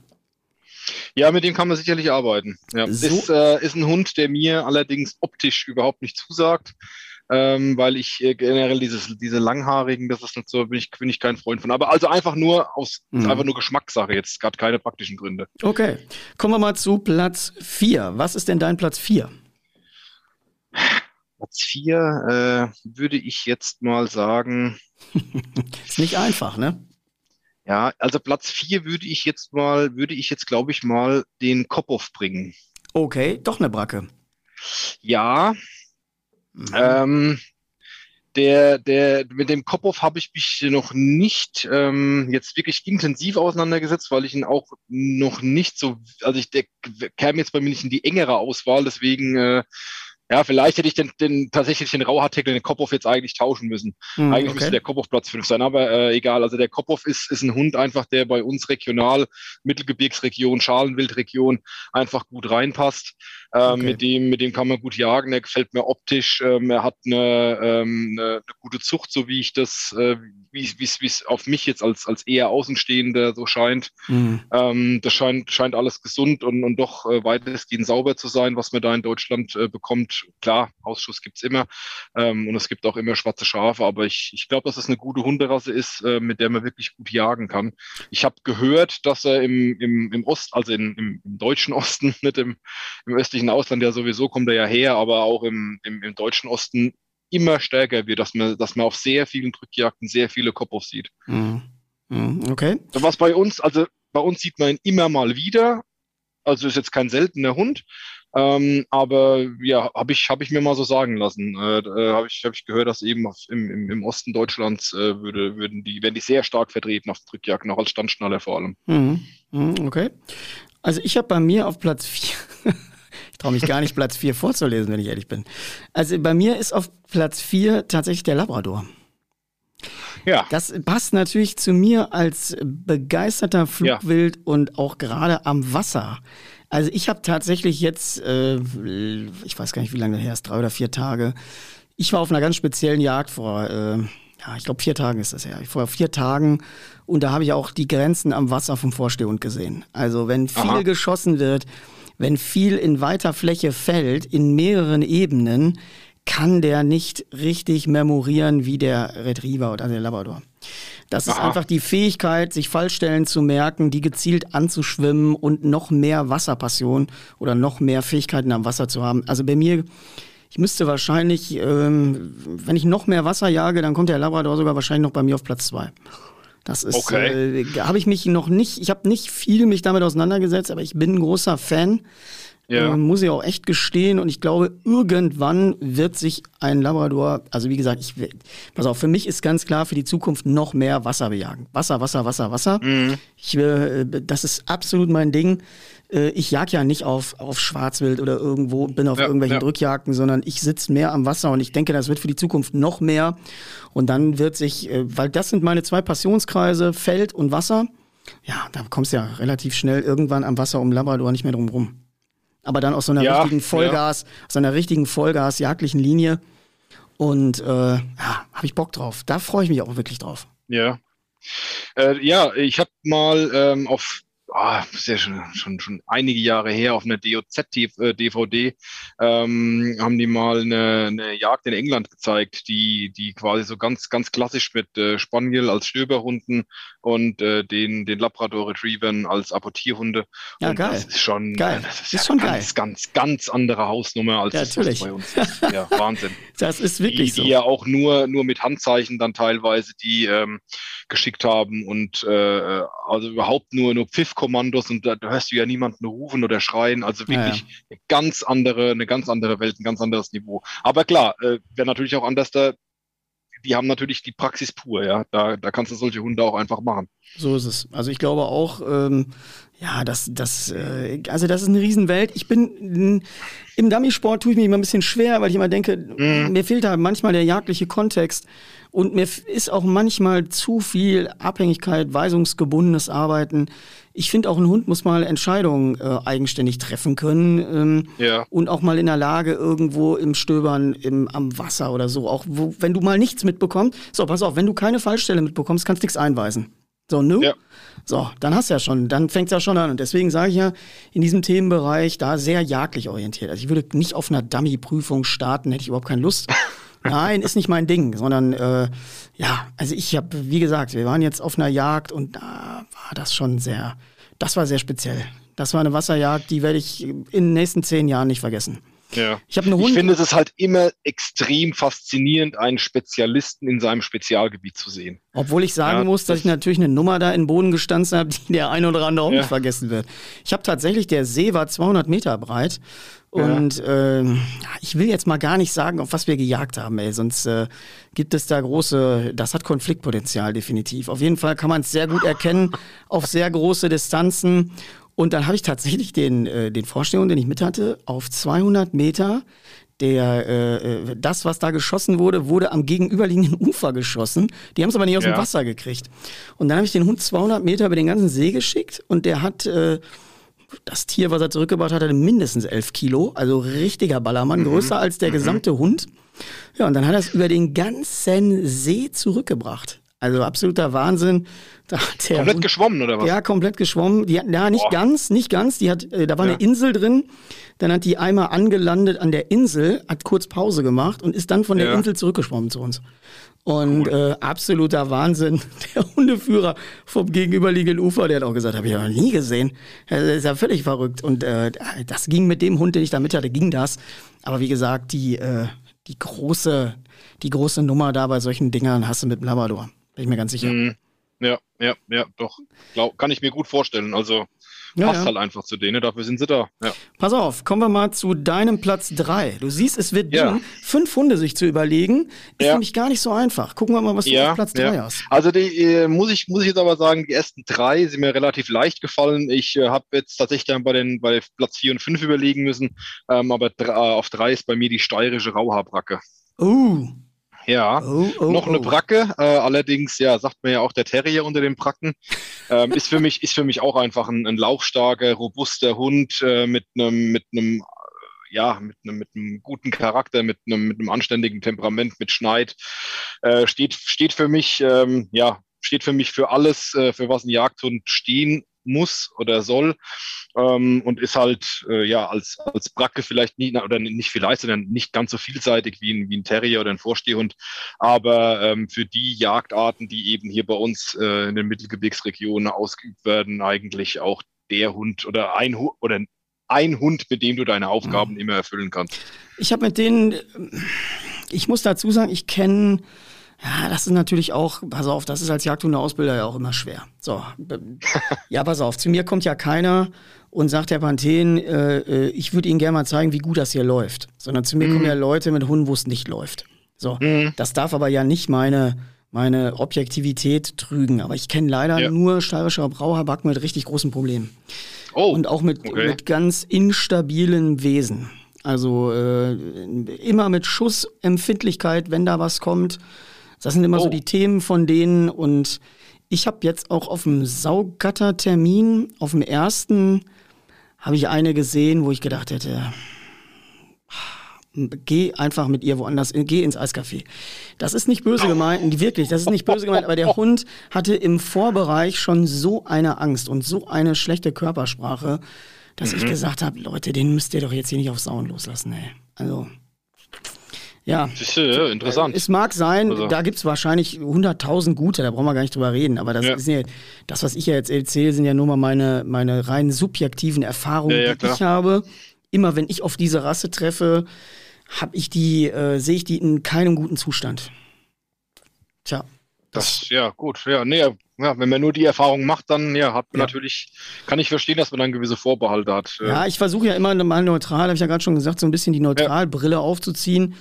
Ja, mit dem kann man sicherlich arbeiten. Ja. So. Ist, äh, ist ein Hund, der mir allerdings optisch überhaupt nicht zusagt ähm, weil ich äh, generell dieses, diese langhaarigen, das ist nicht so, bin ich, bin ich kein Freund von. Aber also einfach nur aus, mhm. einfach nur Geschmackssache, jetzt gerade keine praktischen Gründe. Okay. Kommen wir mal zu Platz 4. Was ist denn dein Platz 4? Platz 4 äh, würde ich jetzt mal sagen. ist nicht einfach, ne? Ja, also Platz 4 würde ich jetzt mal, würde ich jetzt, glaube ich, mal den Kopf bringen. Okay, doch eine Bracke. Ja, Mhm. Ähm, der, der, mit dem Kopf habe ich mich noch nicht ähm, jetzt wirklich intensiv auseinandergesetzt, weil ich ihn auch noch nicht so, also ich, der käme jetzt bei mir nicht in die engere Auswahl, deswegen äh, Ja, vielleicht hätte ich den, den tatsächlich den Rauhartikel, den Kopfhoff jetzt eigentlich tauschen müssen. Hm, eigentlich okay. müsste der Kopfhoff Platz 5 sein, aber äh, egal. Also der Kopfhoff ist, ist ein Hund einfach, der bei uns regional, Mittelgebirgsregion, Schalenwildregion einfach gut reinpasst. Ähm, okay. mit, dem, mit dem kann man gut jagen. Er gefällt mir optisch. Ähm, er hat eine, ähm, eine, eine, gute Zucht, so wie ich das, äh, wie es auf mich jetzt als, als eher Außenstehender so scheint. Mhm. Ähm, das scheint, scheint alles gesund und, und doch äh, weitestgehend sauber zu sein, was man da in Deutschland äh, bekommt. Klar, Ausschuss gibt's immer ähm, und es gibt auch immer schwarze Schafe, aber ich, ich glaube, dass es eine gute Hunderasse ist, äh, mit der man wirklich gut jagen kann. Ich habe gehört, dass er im, im, im Ost, also in, im, im deutschen Osten, nicht im, im östlichen Ausland ja sowieso kommt er ja her, aber auch im, im, im deutschen Osten immer stärker wird, dass man, dass man auf sehr vielen Drückjagden sehr viele Kopfs sieht. Mhm. mhm. Okay. Was bei uns, also bei uns sieht man ihn immer mal wieder. Also ist jetzt kein seltener Hund. Ähm, aber ja, habe ich, hab ich mir mal so sagen lassen. Äh, äh, habe ich, hab ich gehört, dass eben auf, im, im, im Osten Deutschlands äh, würde, würden die, werden die sehr stark vertreten auf Drückjagden, auch als Standschnaller vor allem. Mhm. Mhm, okay. Also ich habe bei mir auf Platz 4 Ich traue mich gar nicht, Platz 4 vorzulesen, wenn ich ehrlich bin. Also bei mir ist auf Platz 4 tatsächlich der Labrador. Ja. Das passt natürlich zu mir als begeisterter Flugwild ja. und auch gerade am Wasser. Also ich habe tatsächlich jetzt, äh, ich weiß gar nicht, wie lange her ist, drei oder vier Tage. Ich war auf einer ganz speziellen Jagd vor, äh, ja, ich glaube vier Tagen ist das ja. Vor vier Tagen und da habe ich auch die Grenzen am Wasser vom Vorstehhund gesehen. Also wenn viel Aha. geschossen wird, wenn viel in weiter Fläche fällt, in mehreren Ebenen, kann der nicht richtig memorieren wie der Retriever oder der Labrador. Das ist einfach die Fähigkeit, sich Fallstellen zu merken, die gezielt anzuschwimmen und noch mehr Wasserpassion oder noch mehr Fähigkeiten am Wasser zu haben. Also bei mir, ich müsste wahrscheinlich, ähm, wenn ich noch mehr Wasser jage, dann kommt der Labrador sogar wahrscheinlich noch bei mir auf Platz zwei. Das ist, okay. äh, habe ich mich noch nicht, ich habe nicht viel mich damit auseinandergesetzt, aber ich bin ein großer Fan. Ja. Äh, muss ich auch echt gestehen. Und ich glaube, irgendwann wird sich ein Labrador, also wie gesagt, ich, pass auf, für mich ist ganz klar für die Zukunft noch mehr Wasser bejagen. Wasser, Wasser, Wasser, Wasser. Mhm. Ich, äh, das ist absolut mein Ding. Äh, ich jag ja nicht auf, auf Schwarzwild oder irgendwo, bin auf ja, irgendwelchen ja. Drückjagden, sondern ich sitze mehr am Wasser und ich denke, das wird für die Zukunft noch mehr. Und dann wird sich, äh, weil das sind meine zwei Passionskreise, Feld und Wasser. Ja, da kommst du ja relativ schnell irgendwann am Wasser um Labrador nicht mehr drum rum. Aber dann aus so einer ja, richtigen Vollgas, aus so einer richtigen Vollgas-jagdlichen Linie. Und äh, ja, habe ich Bock drauf. Da freue ich mich auch wirklich drauf. Ja. Äh, ja, ich habe mal ähm, auf oh, ist ja schon, schon, schon einige Jahre her, auf einer DOZ-DVD, ähm, haben die mal eine, eine Jagd in England gezeigt, die, die quasi so ganz, ganz klassisch mit äh, Spaniel als Stöberhunden und äh, den, den Labrador Retrievern als Apportierhunde. Ja, und geil. Das ist schon, geil. Das ist, ist ja schon ganz, geil. ganz, ganz andere Hausnummer als ja, das, was bei uns ist. Ja, Wahnsinn. das ist wirklich die, so. Die ja auch nur, nur mit Handzeichen dann teilweise die ähm, geschickt haben und äh, also überhaupt nur, nur Pfiffkommandos und da, da hörst du ja niemanden rufen oder schreien. Also wirklich ja, ja. eine ganz andere, eine ganz andere Welt, ein ganz anderes Niveau. Aber klar, äh, wäre natürlich auch anders da. Die haben natürlich die Praxis pur, ja. Da, da kannst du solche Hunde auch einfach machen. So ist es. Also ich glaube auch, ähm, ja, das, das, äh, also das ist eine Riesenwelt. Ich bin im Dummy-Sport tue ich mich immer ein bisschen schwer, weil ich immer denke, mm. mir fehlt da manchmal der jagdliche Kontext. Und mir ist auch manchmal zu viel Abhängigkeit, weisungsgebundenes Arbeiten. Ich finde auch ein Hund muss mal Entscheidungen äh, eigenständig treffen können ähm, ja. und auch mal in der Lage irgendwo im Stöbern im, am Wasser oder so. Auch wo, wenn du mal nichts mitbekommst. So, pass auf, wenn du keine Fallstelle mitbekommst, kannst du nichts einweisen. So, nu? Ja. So, dann hast du ja schon, dann fängt es ja schon an. Und deswegen sage ich ja, in diesem Themenbereich da sehr jagdlich orientiert. Also ich würde nicht auf einer Dummy-Prüfung starten, hätte ich überhaupt keine Lust. Nein, ist nicht mein Ding, sondern äh, ja, also ich habe, wie gesagt, wir waren jetzt auf einer Jagd und da war das schon sehr, das war sehr speziell. Das war eine Wasserjagd, die werde ich in den nächsten zehn Jahren nicht vergessen. Ja. Ich, eine Hund ich finde es ist halt immer extrem faszinierend, einen Spezialisten in seinem Spezialgebiet zu sehen. Obwohl ich sagen ja, muss, dass ich natürlich eine Nummer da in den Boden gestanzt habe, die der ein oder andere auch ja. nicht vergessen wird. Ich habe tatsächlich, der See war 200 Meter breit und ja. äh, ich will jetzt mal gar nicht sagen, auf was wir gejagt haben, ey. Sonst äh, gibt es da große, das hat Konfliktpotenzial definitiv. Auf jeden Fall kann man es sehr gut erkennen auf sehr große Distanzen. Und dann habe ich tatsächlich den, äh, den Vorstellungen, den ich mit hatte, auf 200 Meter der, äh, das, was da geschossen wurde, wurde am gegenüberliegenden Ufer geschossen. Die haben es aber nicht aus ja. dem Wasser gekriegt. Und dann habe ich den Hund 200 Meter über den ganzen See geschickt und der hat äh, das Tier, was er zurückgebracht hat, hatte mindestens 11 Kilo. Also richtiger Ballermann, mhm. größer als der mhm. gesamte Hund. Ja, und dann hat er es über den ganzen See zurückgebracht. Also absoluter Wahnsinn. komplett Hund, geschwommen oder was? Ja, komplett geschwommen. Die hat, ja, nicht Boah. ganz, nicht ganz. Die hat, äh, da war ja. eine Insel drin. Dann hat die einmal angelandet an der Insel, hat kurz Pause gemacht und ist dann von der ja. Insel zurückgeschwommen zu uns. Und cool. äh, absoluter Wahnsinn. Der Hundeführer vom gegenüberliegenden Ufer, der hat auch gesagt, habe ich noch nie gesehen. Das ist ja völlig verrückt. Und äh, das ging mit dem Hund, den ich da mit hatte, ging das. Aber wie gesagt, die, äh, die große, die große Nummer da bei solchen Dingern hast du mit dem Labrador. Bin ich mir ganz sicher. Mm, ja, ja, ja, doch. Glaub, kann ich mir gut vorstellen. Also ja, passt ja. halt einfach zu denen, dafür sind sie da. Ja. Pass auf, kommen wir mal zu deinem Platz 3. Du siehst, es wird ja. dünn, fünf Hunde sich zu überlegen, ist nämlich gar nicht so einfach. Gucken wir mal, was du auf Platz 3 hast. Also die, äh, muss, ich, muss ich jetzt aber sagen, die ersten drei sind mir relativ leicht gefallen. Ich äh, habe jetzt tatsächlich dann bei, den, bei Platz 4 und 5 überlegen müssen, ähm, aber äh, auf 3 ist bei mir die steirische Rauhaarbracke. Uh, ja, oh, oh, noch eine oh. Bracke. Äh, allerdings, ja, sagt man ja auch der Terrier unter den Bracken. Ähm, ist für mich ist für mich auch einfach ein, ein lauchstarker, robuster Hund äh, mit einem mit einem ja, mit einem, mit einem guten Charakter, mit einem, mit einem anständigen Temperament, mit Schneid, äh, steht, steht für mich, ähm, ja, steht für mich für alles, äh, für was ein Jagdhund stehen muss oder soll ähm, und ist halt äh, ja als, als Bracke vielleicht nicht, oder nicht vielleicht, sondern nicht ganz so vielseitig wie ein, wie ein Terrier oder ein Vorstehhund. Aber ähm, für die Jagdarten, die eben hier bei uns äh, in den Mittelgebirgsregionen ausgeübt werden, eigentlich auch der Hund oder ein Hund oder ein Hund, mit dem du deine Aufgaben mhm. immer erfüllen kannst. Ich habe mit denen, ich muss dazu sagen, ich kenne ja, das ist natürlich auch, pass auf, das ist als Jagdhundeausbilder ja auch immer schwer. So, ja, pass auf, zu mir kommt ja keiner und sagt der Panthen, äh, äh, ich würde Ihnen gerne mal zeigen, wie gut das hier läuft. Sondern zu mir mhm. kommen ja Leute mit Hunden, wo es nicht läuft. So, mhm. das darf aber ja nicht meine, meine Objektivität trügen. Aber ich kenne leider ja. nur steirische Brauerbacken mit richtig großen Problemen. Oh, und auch mit, okay. mit ganz instabilen Wesen. Also äh, immer mit Schussempfindlichkeit, wenn da was kommt. Das sind immer oh. so die Themen von denen und ich habe jetzt auch auf dem Saugatter-Termin, auf dem ersten, habe ich eine gesehen, wo ich gedacht hätte, geh einfach mit ihr woanders, geh ins Eiscafé. Das ist nicht böse gemeint, wirklich, das ist nicht böse gemeint, aber der Hund hatte im Vorbereich schon so eine Angst und so eine schlechte Körpersprache, dass mhm. ich gesagt habe, Leute, den müsst ihr doch jetzt hier nicht auf Sauen loslassen, ey. Also, ja. Siehste, ja, interessant. Es mag sein, also. da gibt es wahrscheinlich 100.000 gute, da brauchen wir gar nicht drüber reden. Aber das, ja. ist ja, das, was ich ja jetzt erzähle, sind ja nur mal meine, meine rein subjektiven Erfahrungen, ja, die ich habe. Immer wenn ich auf diese Rasse treffe, habe ich die, äh, sehe ich die in keinem guten Zustand. Tja. Das, das ja, gut. Ja, nee, ja, wenn man nur die Erfahrung macht, dann ja, hat man ja. natürlich, kann ich verstehen, dass man dann gewisse Vorbehalte hat. Ja, ich versuche ja immer mal neutral, habe ich ja gerade schon gesagt, so ein bisschen die Neutralbrille aufzuziehen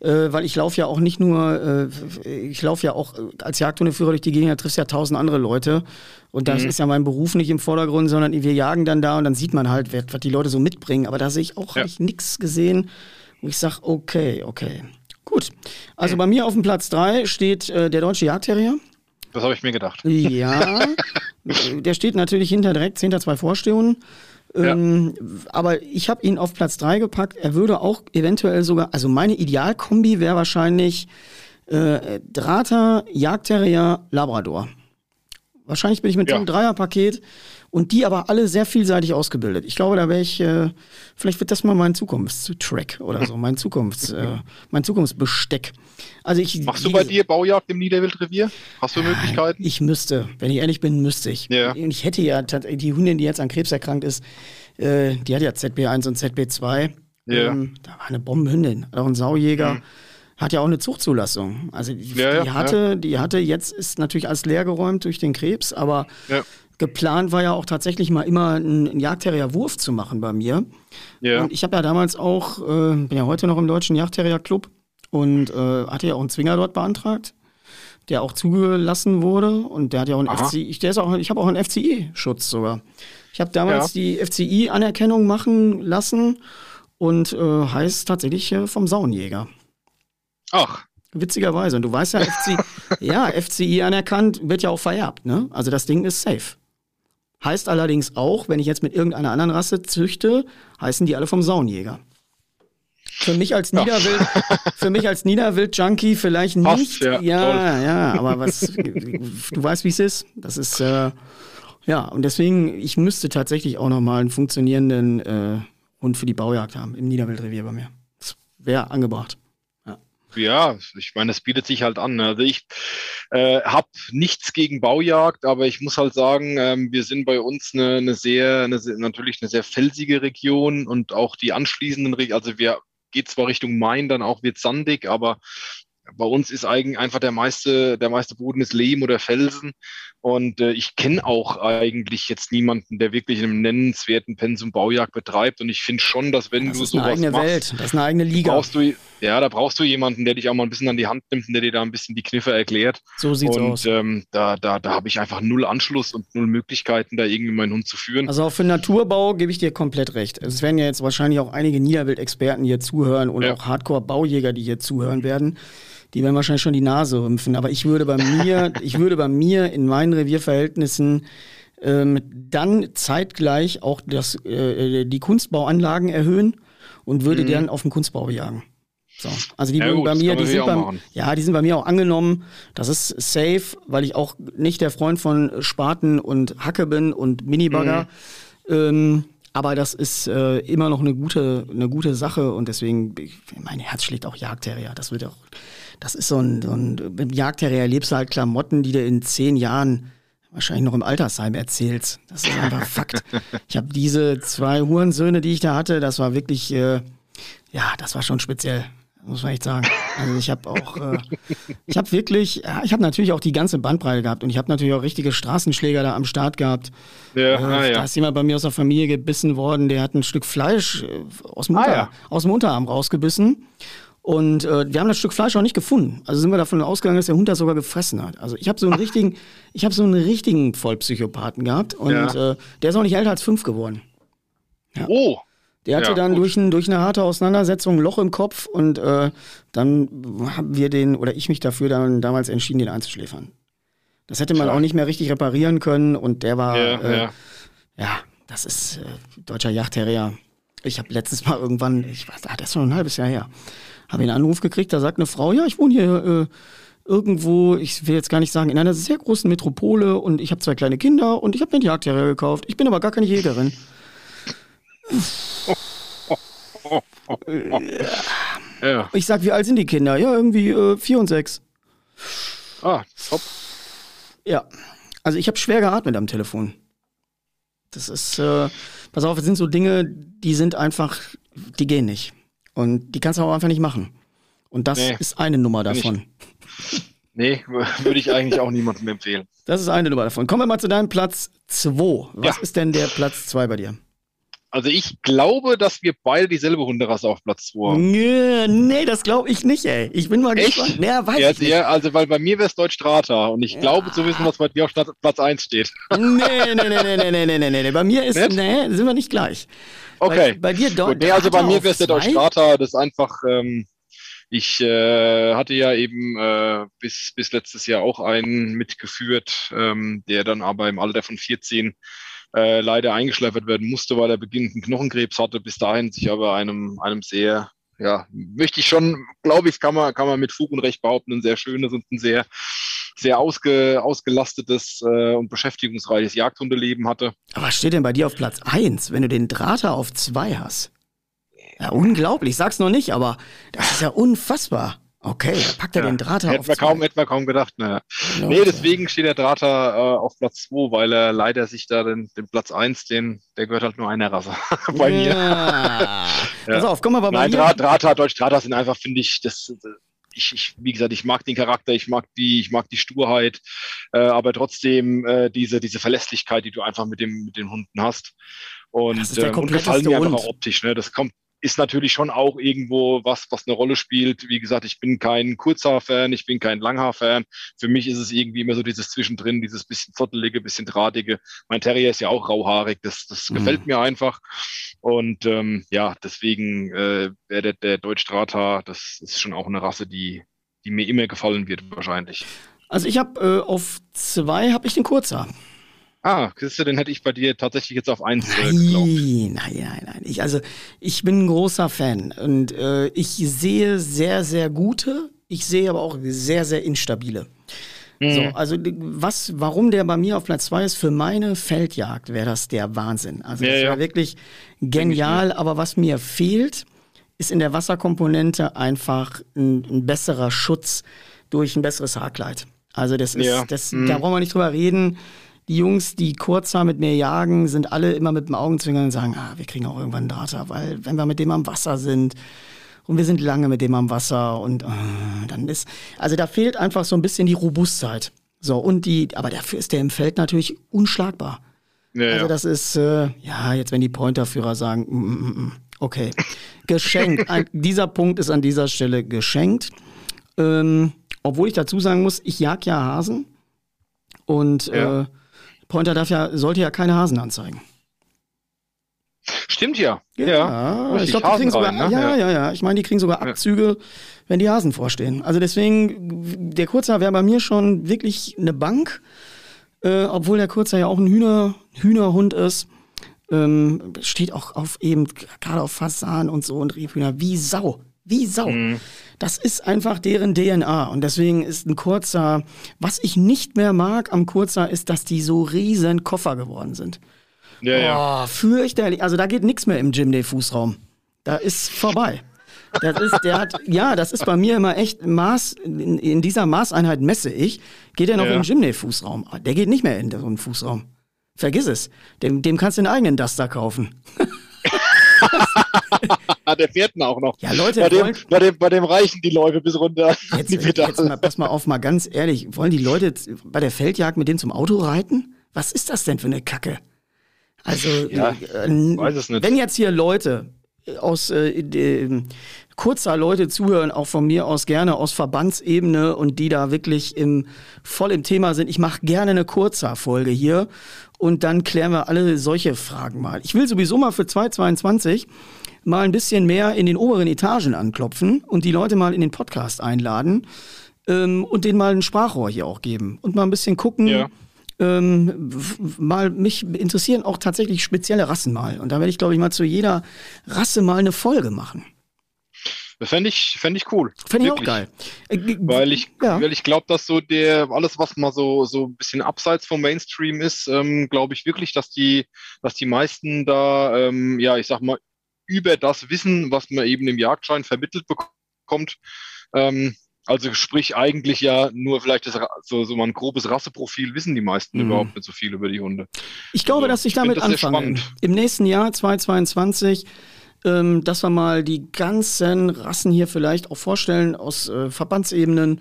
äh, weil ich laufe ja auch nicht nur, äh, ich laufe ja auch als Jagdhundeführer durch die Gegend, da triffst ja tausend andere Leute. Und das mhm. ist ja mein Beruf nicht im Vordergrund, sondern wir jagen dann da und dann sieht man halt, was die Leute so mitbringen. Aber da sehe ich auch, ja. habe ich nichts gesehen, wo ich sage, okay, okay. Gut. Also mhm. bei mir auf dem Platz drei steht äh, der deutsche Jagdterrier. Das habe ich mir gedacht. Ja, der steht natürlich hinter direkt hinter zwei Vorstehungen. Ähm, aber ich habe ihn auf Platz 3 gepackt. Er würde auch eventuell sogar, also meine Idealkombi wäre wahrscheinlich äh, Drahter, Jagdterrier, Labrador. Wahrscheinlich bin ich mit ja. so einem Dreierpaket und die aber alle sehr vielseitig ausgebildet. Ich glaube, da wäre ich, äh, vielleicht wird das mal mein Zukunftstrack oder so, mein Zukunfts, äh, mein Zukunftsbesteck. Also ich, Machst du bei dir Baujagd im Niederwildrevier? Hast du Möglichkeiten? Ich müsste, wenn ich ehrlich bin, müsste ich. Ja. Ich hätte ja die Hündin, die jetzt an Krebs erkrankt ist, äh, die hat ja ZB1 und ZB2. Ja. Ähm, da war eine Bombenhündin, auch ein Saujäger. Mhm hat ja auch eine Zuchtzulassung. Also die, ja, die hatte, ja. die hatte jetzt ist natürlich alles leergeräumt durch den Krebs, aber ja. Geplant war ja auch tatsächlich mal immer einen Jagdterrier-Wurf zu machen bei mir. Ja. Und ich habe ja damals auch, äh, bin ja heute noch im Deutschen Jagdterrier-Club und äh, hatte ja auch einen Zwinger dort beantragt, der auch zugelassen wurde und der hat ja auch einen FCI, der ist auch, ich habe auch einen FCI-Schutz sogar. Ich habe damals die FCI-Anerkennung machen lassen und äh, heißt tatsächlich vom Saunjäger. Ach. Witzigerweise. Und du weißt ja, FC, ja, FCI anerkannt, wird ja auch vererbt. Ne? Also das Ding ist safe. Heißt allerdings auch, wenn ich jetzt mit irgendeiner anderen Rasse züchte, heißen die alle vom Saunjäger. Für mich als Niederwild, für mich als Niederwild-Junkie vielleicht nicht. Passt, ja, ja, ja, aber was, du weißt, wie es ist. Das ist, äh, ja, und deswegen, ich müsste tatsächlich auch nochmal einen funktionierenden äh, Hund für die Baujagd haben im Niederwildrevier bei mir. Das wäre angebracht. Ja, ich meine, es bietet sich halt an. Also ich äh, habe nichts gegen Baujagd, aber ich muss halt sagen, ähm, wir sind bei uns eine, eine sehr, eine, natürlich eine sehr felsige Region und auch die anschließenden Regionen, also wir geht zwar Richtung Main, dann auch wird sandig, aber bei uns ist eigentlich einfach der meiste, der meiste Boden ist Lehm oder Felsen. Und äh, ich kenne auch eigentlich jetzt niemanden, der wirklich in einem nennenswerten Pensum Baujagd betreibt. Und ich finde schon, dass wenn das du ist sowas eine eigene machst, Welt, das ist eine eigene Liga. Brauchst du, ja, da brauchst du jemanden, der dich auch mal ein bisschen an die Hand nimmt und der dir da ein bisschen die Kniffe erklärt. So sieht's und, aus. Ähm, da da, da habe ich einfach null Anschluss und null Möglichkeiten, da irgendwie meinen Hund zu führen. Also auch für Naturbau gebe ich dir komplett recht. Es werden ja jetzt wahrscheinlich auch einige Niederwildexperten hier zuhören und ja. auch Hardcore-Baujäger, die hier zuhören werden die werden wahrscheinlich schon die Nase rümpfen. Aber ich würde bei mir, ich würde bei mir in meinen Revierverhältnissen ähm, dann zeitgleich auch das, äh, die Kunstbauanlagen erhöhen und würde mhm. dann auf den Kunstbau jagen. So. Also die ja, gut, bei mir, die sind bei, ja, die sind bei mir auch angenommen. Das ist safe, weil ich auch nicht der Freund von Spaten und Hacke bin und Minibagger. Mhm. Ähm, aber das ist äh, immer noch eine gute, eine gute Sache und deswegen, mein Herz schlägt auch Jagdterrier. Das wird auch das ist so ein, so ein im Jagdterrier erlebst du halt Klamotten, die du in zehn Jahren wahrscheinlich noch im Altersheim erzählst. Das ist einfach Fakt. Ich habe diese zwei Hurensöhne, die ich da hatte, das war wirklich, äh, ja, das war schon speziell, muss man echt sagen. Also ich habe auch, äh, ich habe wirklich, ich habe natürlich auch die ganze Bandbreite gehabt und ich habe natürlich auch richtige Straßenschläger da am Start gehabt. Ja, äh, ah, ja. Da ist jemand bei mir aus der Familie gebissen worden, der hat ein Stück Fleisch äh, aus dem, ah, Unter, ja. aus dem Unterarm rausgebissen. Und äh, wir haben das Stück Fleisch auch nicht gefunden. Also sind wir davon ausgegangen, dass der Hund das sogar gefressen hat. Also ich habe so einen richtigen, ich habe so einen richtigen Vollpsychopathen gehabt und ja. äh, der ist auch nicht älter als fünf geworden. Ja. Oh. Der hatte ja, dann durch, ein, durch, eine harte Auseinandersetzung ein Loch im Kopf und äh, dann haben wir den, oder ich mich dafür dann damals entschieden, den einzuschläfern. Das hätte man Klar. auch nicht mehr richtig reparieren können und der war, ja, äh, ja. das ist äh, deutscher Yachtterrier. Ich habe letztes Mal irgendwann, ich weiß, ah, das ist schon ein halbes Jahr her, habe einen Anruf gekriegt, da sagt eine Frau, ja, ich wohne hier äh, irgendwo, ich will jetzt gar nicht sagen, in einer sehr großen Metropole und ich habe zwei kleine Kinder und ich habe mir einen Jagdterrier gekauft. Ich bin aber gar keine Jägerin. ja. Ich sag, wie alt sind die Kinder? Ja, irgendwie äh, vier und sechs. Ah, top. Ja, also ich habe schwer geatmet am Telefon. Das ist, äh, pass auf, es sind so Dinge, die sind einfach, die gehen nicht. Und die kannst du auch einfach nicht machen. Und das nee, ist eine Nummer davon. nee, würde ich eigentlich auch niemandem empfehlen. Das ist eine Nummer davon. Kommen wir mal zu deinem Platz 2. Was ja. ist denn der Platz 2 bei dir? Also ich glaube, dass wir beide dieselbe Hunderasse auf Platz 2 haben. Nee, nee das glaube ich nicht, ey. Ich bin mal Echt? gespannt. Nee, weiß ja, ich nicht. Ja, also weil bei mir wäre es Deutsch Strata und ich ja. glaube zu wissen, was bei dir auf Platz 1 steht. Nee, nee, nee, nee, nee, nee, nee, nee, nee. Bei mir ist, Nicht? nee, sind wir nicht gleich. Okay. Bei, bei dir Deutsch Nee, also bei mir wäre es der Deutsch Strata, das ist einfach, ähm, ich äh, hatte ja eben äh, bis, bis letztes Jahr auch einen mitgeführt, ähm, der dann aber im Alter von 14 äh, leider eingeschleifert werden musste, weil er beginnenden Knochenkrebs hatte, bis dahin sich aber einem, einem sehr, ja, möchte ich schon, glaube ich, kann man, kann man mit Fug und Recht behaupten, ein sehr schönes und ein sehr, sehr ausge, ausgelastetes äh, und beschäftigungsreiches Jagdhundeleben hatte. Aber was steht denn bei dir auf Platz 1, wenn du den Drater auf 2 hast? Ja, unglaublich, sag's noch nicht, aber das ist ja unfassbar. Okay, packt er ja, den hätten auf wir kaum, Hätten wir kaum gedacht. Naja. Ja, nee, deswegen steht der Drater äh, auf Platz 2, weil er leider sich da den, den Platz 1, den, der gehört halt nur einer Rasse bei mir. ja. Pass auf, komm mal bei Nein, mir. Nein, Drater, Deutsch Drater sind einfach, finde ich, das, ich, ich, wie gesagt, ich mag den Charakter, ich mag die, ich mag die Sturheit, äh, aber trotzdem äh, diese, diese Verlässlichkeit, die du einfach mit dem, mit den Hunden hast. Und, das ist der äh, und gefallen mir einfach auch optisch. Ne? Das kommt ist natürlich schon auch irgendwo was, was eine Rolle spielt. Wie gesagt, ich bin kein Kurzhaar-Fan, ich bin kein Langhaar-Fan. Für mich ist es irgendwie immer so dieses Zwischendrin, dieses bisschen zottelige, bisschen drahtige. Mein Terrier ist ja auch rauhaarig, das, das mhm. gefällt mir einfach. Und ähm, ja, deswegen äh, der, der Deutsch-Drahthaar, das ist schon auch eine Rasse, die, die mir immer gefallen wird wahrscheinlich. Also ich habe äh, auf zwei habe ich den Kurzhaar. Ah, Christe, den hätte ich bei dir tatsächlich jetzt auf eins äh, geglaubt. Nein, nein, nein. Ich, also, ich bin ein großer Fan und äh, ich sehe sehr, sehr gute, ich sehe aber auch sehr, sehr instabile. Mhm. So, also was, warum der bei mir auf Platz zwei ist, für meine Feldjagd wäre das der Wahnsinn. Also das ja, wäre ja. wirklich genial, aber was mir fehlt, ist in der Wasserkomponente einfach ein, ein besserer Schutz durch ein besseres Haarkleid. Also das ist, ja. das, mhm. da brauchen wir nicht drüber reden die Jungs, die Kurzhaar mit mir jagen, sind alle immer mit dem Augenzwinkern und sagen, ah, wir kriegen auch irgendwann einen Data, weil wenn wir mit dem am Wasser sind und wir sind lange mit dem am Wasser und äh, dann ist, also da fehlt einfach so ein bisschen die Robustheit. So, und die, aber dafür ist der im Feld natürlich unschlagbar. Ja, also das ist, äh, ja, jetzt wenn die Pointerführer sagen, mm, mm, mm, mm okay, geschenkt. Ein, dieser Punkt ist an dieser Stelle geschenkt. Ähm, obwohl ich dazu sagen muss, ich jag ja Hasen und ja. Äh, Pointer darf ja, sollte ja keine Hasen anzeigen. Stimmt ja. Ja, ja. ich glaube, die kriegen sogar, rein, ne? ja, ja, ja. Ich meine, die kriegen sogar Abzüge, wenn die Hasen vorstehen. Also deswegen, der Kurzer wäre bei mir schon wirklich eine Bank, äh, obwohl der Kurzer ja auch ein Hühner, Hühnerhund ist. Ähm, steht auch auf eben, gerade auf Fasan und so und Rebhühner, wie Sau. Wie Sau. Mhm. Das ist einfach deren DNA. Und deswegen ist ein kurzer, was ich nicht mehr mag am kurzer, ist, dass die so riesen Koffer geworden sind. Ja, oh, ja. Fürchterlich. Also da geht nichts mehr im Gym Day Fußraum. Da ist vorbei. Das ist, der hat, ja, das ist bei mir immer echt Maß, in, in dieser Maßeinheit messe ich, geht er noch ja. in den Gymney-Fußraum. Der geht nicht mehr in so einen Fußraum. Vergiss es. Dem, dem kannst du einen eigenen Duster kaufen. der fährt ihn auch noch. Ja, Leute, bei dem, wollen, bei dem, bei dem reichen die Läufe bis runter. Jetzt, jetzt mal, pass mal auf, mal ganz ehrlich. Wollen die Leute bei der Feldjagd mit denen zum Auto reiten? Was ist das denn für eine Kacke? Also, ja, äh, wenn jetzt hier Leute aus äh, kurzer Leute zuhören, auch von mir aus gerne aus Verbandsebene und die da wirklich im, voll im Thema sind. Ich mache gerne eine kurzer Folge hier und dann klären wir alle solche Fragen mal. Ich will sowieso mal für 2022 mal ein bisschen mehr in den oberen Etagen anklopfen und die Leute mal in den Podcast einladen ähm, und denen mal ein Sprachrohr hier auch geben und mal ein bisschen gucken. Ja. Ähm, mal mich interessieren auch tatsächlich spezielle Rassen mal. Und da werde ich, glaube ich, mal zu jeder Rasse mal eine Folge machen. Fände ich, fänd ich cool. Fände ich auch geil. Äh, weil ich, ja. weil ich glaube, dass so der, alles, was mal so, so ein bisschen abseits vom Mainstream ist, ähm, glaube ich wirklich, dass die, dass die meisten da, ähm, ja, ich sag mal, über das Wissen, was man eben im Jagdschein vermittelt bekommt, ähm, also sprich eigentlich ja nur vielleicht das, so, so mal ein grobes Rasseprofil wissen die meisten mhm. überhaupt nicht so viel über die Hunde. Ich glaube, also, dass ich damit anfange. Im nächsten Jahr 2022 ähm, dass wir mal die ganzen Rassen hier vielleicht auch vorstellen aus äh, Verbandsebenen.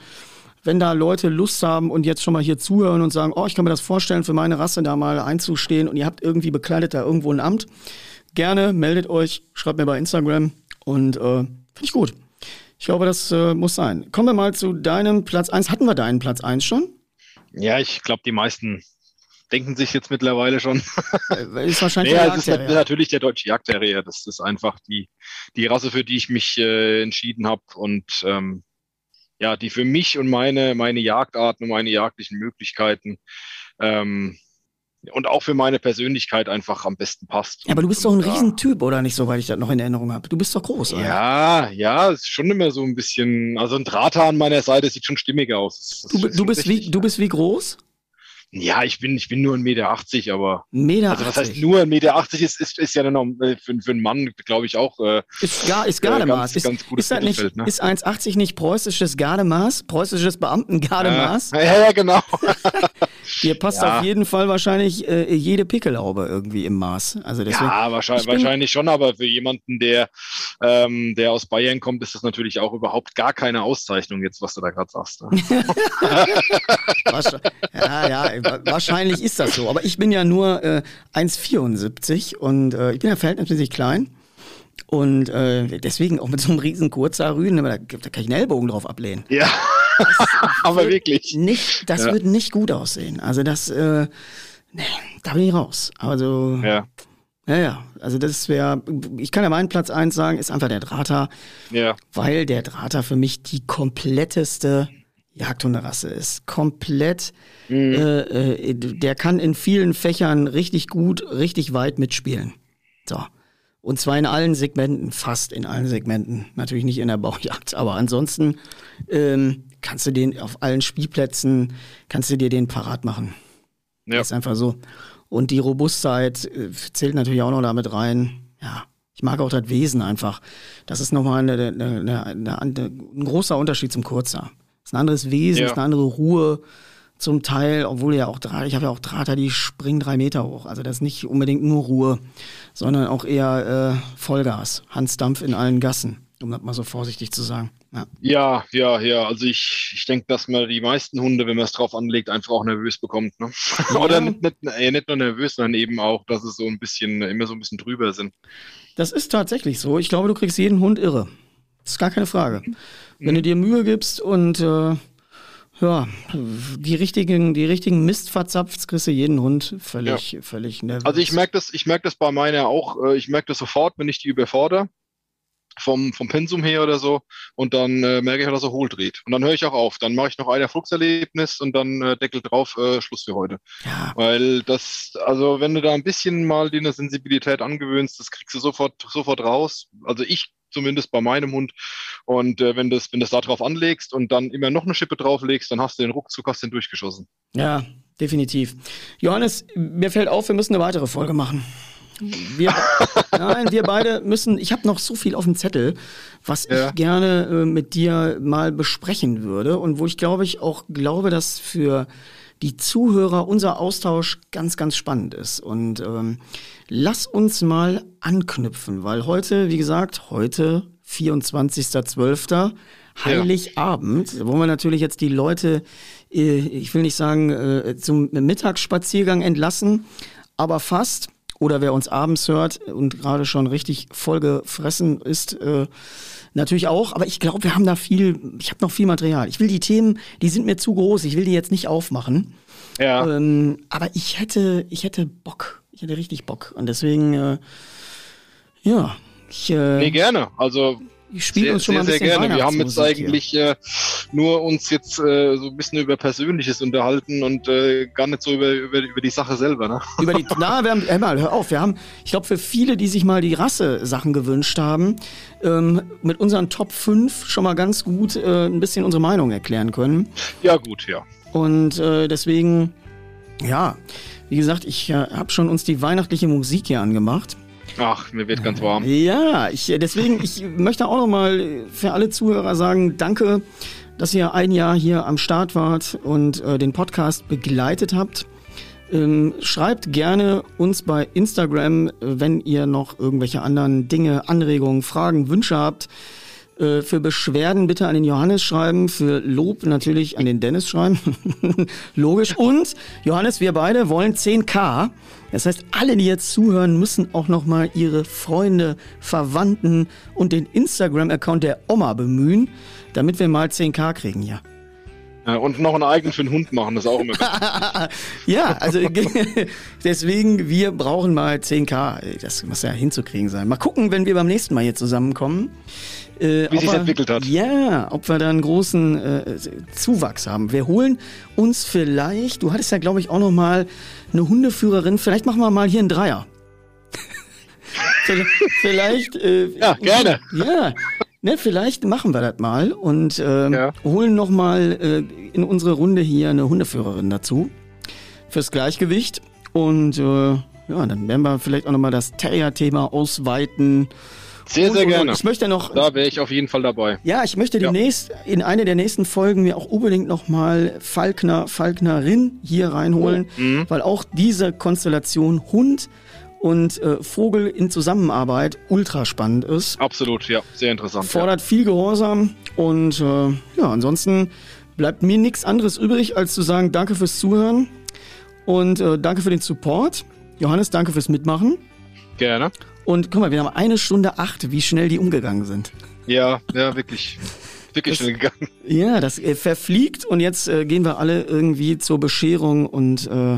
Wenn da Leute Lust haben und jetzt schon mal hier zuhören und sagen, oh, ich kann mir das vorstellen, für meine Rasse da mal einzustehen und ihr habt irgendwie bekleidet da irgendwo ein Amt, gerne meldet euch, schreibt mir bei Instagram und äh, finde ich gut. Ich glaube, das äh, muss sein. Kommen wir mal zu deinem Platz 1. Hatten wir deinen Platz 1 schon? Ja, ich glaube, die meisten denken sich jetzt mittlerweile schon. Äh, ist wahrscheinlich naja, es ist natürlich der deutsche Jagdterrier. Das ist einfach die, die Rasse, für die ich mich äh, entschieden habe und ähm, ja, die für mich und meine, meine Jagdarten und meine jagdlichen Möglichkeiten ähm, und auch für meine Persönlichkeit einfach am besten passt. Ja, aber du bist doch ein ja. Riesentyp, oder nicht, soweit ich das noch in Erinnerung habe. Du bist doch groß, oder? Ja, ja, ist schon immer so ein bisschen, also ein Drahter an meiner Seite sieht schon stimmiger aus. Das, das du, du bist wie, du bist wie groß? Ja, ich bin, ich bin nur ein Meter, achtzig, aber. Meter also, was heißt nur ein Meter achtzig ist, ist, ist ja dann noch äh, für, für einen Mann, glaube ich, auch. Äh, ist, gar, ist Gardemaß. Äh, ganz, ganz ist, ist, nicht, ne? ist 1,80 nicht preußisches Gardemaß? Preußisches Beamtengardemaß? Ja, ja, ja, genau. Hier passt ja. auf jeden Fall wahrscheinlich äh, jede Pickelhaube irgendwie im Maß. Also deswegen, ja, wahrscheinlich, wahrscheinlich schon, aber für jemanden, der, ähm, der aus Bayern kommt, ist das natürlich auch überhaupt gar keine Auszeichnung jetzt, was du da gerade sagst. Ne? ja, ja, wahrscheinlich ist das so. Aber ich bin ja nur äh, 1,74 und äh, ich bin ja verhältnismäßig klein. Und äh, deswegen auch mit so einem riesen kurzer Rüden, da, da kann ich einen Ellbogen drauf ablehnen. Ja, aber wirklich. Nicht, das Ja. wird nicht gut aussehen. Also das, äh, nee, da bin ich raus. Also, Ja, ja, ja. Also das wäre, ich kann ja meinen Platz eins sagen, ist einfach der Drahter, ja, weil der Drahter für mich die kompletteste Jagdhunderasse ist. Komplett, Mhm. äh, äh, der kann in vielen Fächern richtig gut, richtig weit mitspielen. So. Und zwar in allen Segmenten, fast in allen Segmenten. Natürlich nicht in der Bauchjagd, aber ansonsten ähm, kannst du den auf allen Spielplätzen, kannst du dir den parat machen. ja. Ist einfach so. Und die Robustheit äh, zählt natürlich auch noch damit rein. Ja, ich mag auch das Wesen einfach. Das ist nochmal eine, eine, eine, ein großer Unterschied zum Kurzer. ist ein anderes Wesen, Ja. ist eine andere Ruhe zum Teil, obwohl ja auch Draht, ich habe ja auch Drahter, die springen drei Meter hoch. Also das ist nicht unbedingt nur Ruhe, sondern auch eher äh, Vollgas, Hansdampf in allen Gassen, um das mal so vorsichtig zu sagen. Ja. Ja, ja, ja. Also ich, ich denke, dass man die meisten Hunde, wenn man es drauf anlegt, einfach auch nervös bekommt. Ne? Oder nicht, nicht, äh, nicht nur nervös, sondern eben auch, dass es so ein bisschen, immer so ein bisschen drüber sind. Das ist tatsächlich so. Ich glaube, du kriegst jeden Hund irre. Das ist gar keine Frage. Wenn du dir Mühe gibst und äh, ja, die richtigen, die richtigen Mist verzapfst, kriegst du jeden Hund völlig, völlig nervös. Also ich merke das, ich merke das bei meiner auch, äh, ich merke das sofort, wenn ich die überfordere. Vom, vom Pensum her oder so. Und dann äh, merke ich auch, dass er hohl dreht. Und dann höre ich auch auf. Dann mache ich noch ein Erfolgserlebnis und dann äh, Deckel drauf, äh, Schluss für heute. ja, Weil das, also wenn du da ein bisschen mal dir eine Sensibilität angewöhnst, das kriegst du sofort, sofort raus. Also ich zumindest bei meinem Hund. Und äh, wenn das, wenn das da drauf anlegst und dann immer noch eine Schippe drauflegst, dann hast du den ruckzuck hast den durchgeschossen. ja, definitiv. Johannes, mir fällt auf, wir müssen eine weitere Folge machen. Wir, nein, wir beide müssen, ich habe noch so viel auf dem Zettel, was Ja. ich gerne äh, mit dir mal besprechen würde und wo ich glaube ich auch glaube, dass für die Zuhörer unser Austausch ganz, ganz spannend ist. Und ähm, lass uns mal anknüpfen, weil heute, wie gesagt, heute, 24.12., Heiligabend, wo wir natürlich jetzt die Leute, äh, ich will nicht sagen, äh, zum Mittagsspaziergang entlassen, aber fast. Oder wer uns abends hört und gerade schon richtig vollgefressen ist, äh, natürlich auch. Aber ich glaube, wir haben da viel, ich habe noch viel Material. Ich will die Themen, die sind mir zu groß, ich will die jetzt nicht aufmachen. Ja. Ähm, aber ich hätte, ich hätte Bock. Ich hätte richtig Bock. Und deswegen, äh, ja, ich, äh, Nee, gerne. Also ich spiele sehr, uns schon sehr, mal ein sehr bisschen gerne. Wir haben jetzt eigentlich äh, nur uns jetzt äh, so ein bisschen über Persönliches unterhalten und äh, gar nicht so über, über, über die Sache selber. Ne? Über die, na, wir haben, hör mal, hör auf, wir haben, ich glaube, für viele, die sich mal die Rasse-Sachen gewünscht haben, ähm, mit unseren Top 5 schon mal ganz gut äh, ein bisschen unsere Meinung erklären können. Ja, gut, ja. Und äh, deswegen, ja, wie gesagt, ich äh, habe schon uns die weihnachtliche Musik hier angemacht. Ach, mir wird ganz warm. Ja, ich, deswegen, ich möchte auch noch mal für alle Zuhörer sagen, danke, dass ihr ein Jahr hier am Start wart und äh, den Podcast begleitet habt. Ähm, schreibt gerne uns bei Instagram, wenn ihr noch irgendwelche anderen Dinge, Anregungen, Fragen, Wünsche habt. Äh, Für Beschwerden bitte an den Johannes schreiben, für Lob natürlich an den Dennis schreiben. Logisch. Und Johannes, wir beide wollen 10k. Das heißt, alle, die jetzt zuhören, müssen auch noch mal ihre Freunde, Verwandten und den Instagram-Account der Oma bemühen, damit wir mal 10k kriegen. Ja, und noch einen eigenen für den Hund machen, das ist auch immer. Ja, also deswegen, wir brauchen mal 10k. Das muss ja hinzukriegen sein. Mal gucken, wenn wir beim nächsten Mal hier zusammenkommen. Äh, Wie wir- entwickelt hat. Ja, ob wir da einen großen äh, Zuwachs haben. Wir holen uns vielleicht, du hattest ja, glaube ich, auch noch mal eine Hundeführerin. Vielleicht machen wir mal hier einen Dreier. Vielleicht- vielleicht. Äh, Ja, gerne. Ja, ne, vielleicht machen wir das mal und ähm, Ja. holen noch mal äh, in unsere Runde hier eine Hundeführerin dazu fürs Gleichgewicht und äh, ja, dann werden wir vielleicht auch noch mal das Terrier-Thema ausweiten. Sehr, sehr und- gerne. Ich möchte noch, Da wäre ich auf jeden Fall dabei. ja, ich möchte Ja. demnächst in eine der nächsten Folgen mir auch unbedingt noch mal Falkner, Falknerin hier reinholen, Mhm. weil auch diese Konstellation Hund und äh, Vogel in Zusammenarbeit ultra spannend ist. Absolut, ja. Sehr interessant. Ja. Fordert viel Gehorsam und äh, ja, ansonsten bleibt mir nichts anderes übrig, als zu sagen, danke fürs Zuhören und äh, danke für den Support. Johannes, danke fürs Mitmachen. Gerne. Und guck mal, wir haben eine Stunde acht, wie schnell die umgegangen sind. Ja, ja, wirklich. Wirklich schnell gegangen. Ja, das äh, verfliegt und jetzt äh, gehen wir alle irgendwie zur Bescherung und äh,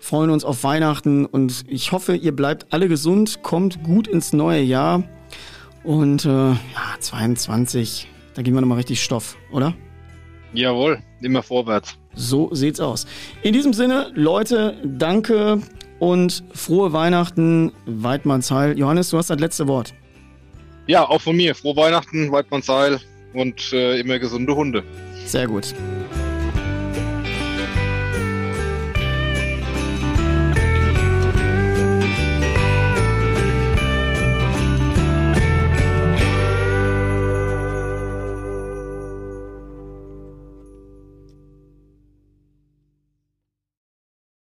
freuen uns auf Weihnachten und ich hoffe, ihr bleibt alle gesund, kommt gut ins neue Jahr und äh, ja, 22, da geben wir nochmal richtig Stoff, oder? Jawohl, immer vorwärts. So sieht's aus. In diesem Sinne, Leute, danke und frohe Weihnachten, Weidmannsheil. Johannes, du hast das letzte Wort. Ja, auch von mir. Frohe Weihnachten, Weidmannsheil und äh, immer gesunde Hunde. Sehr gut.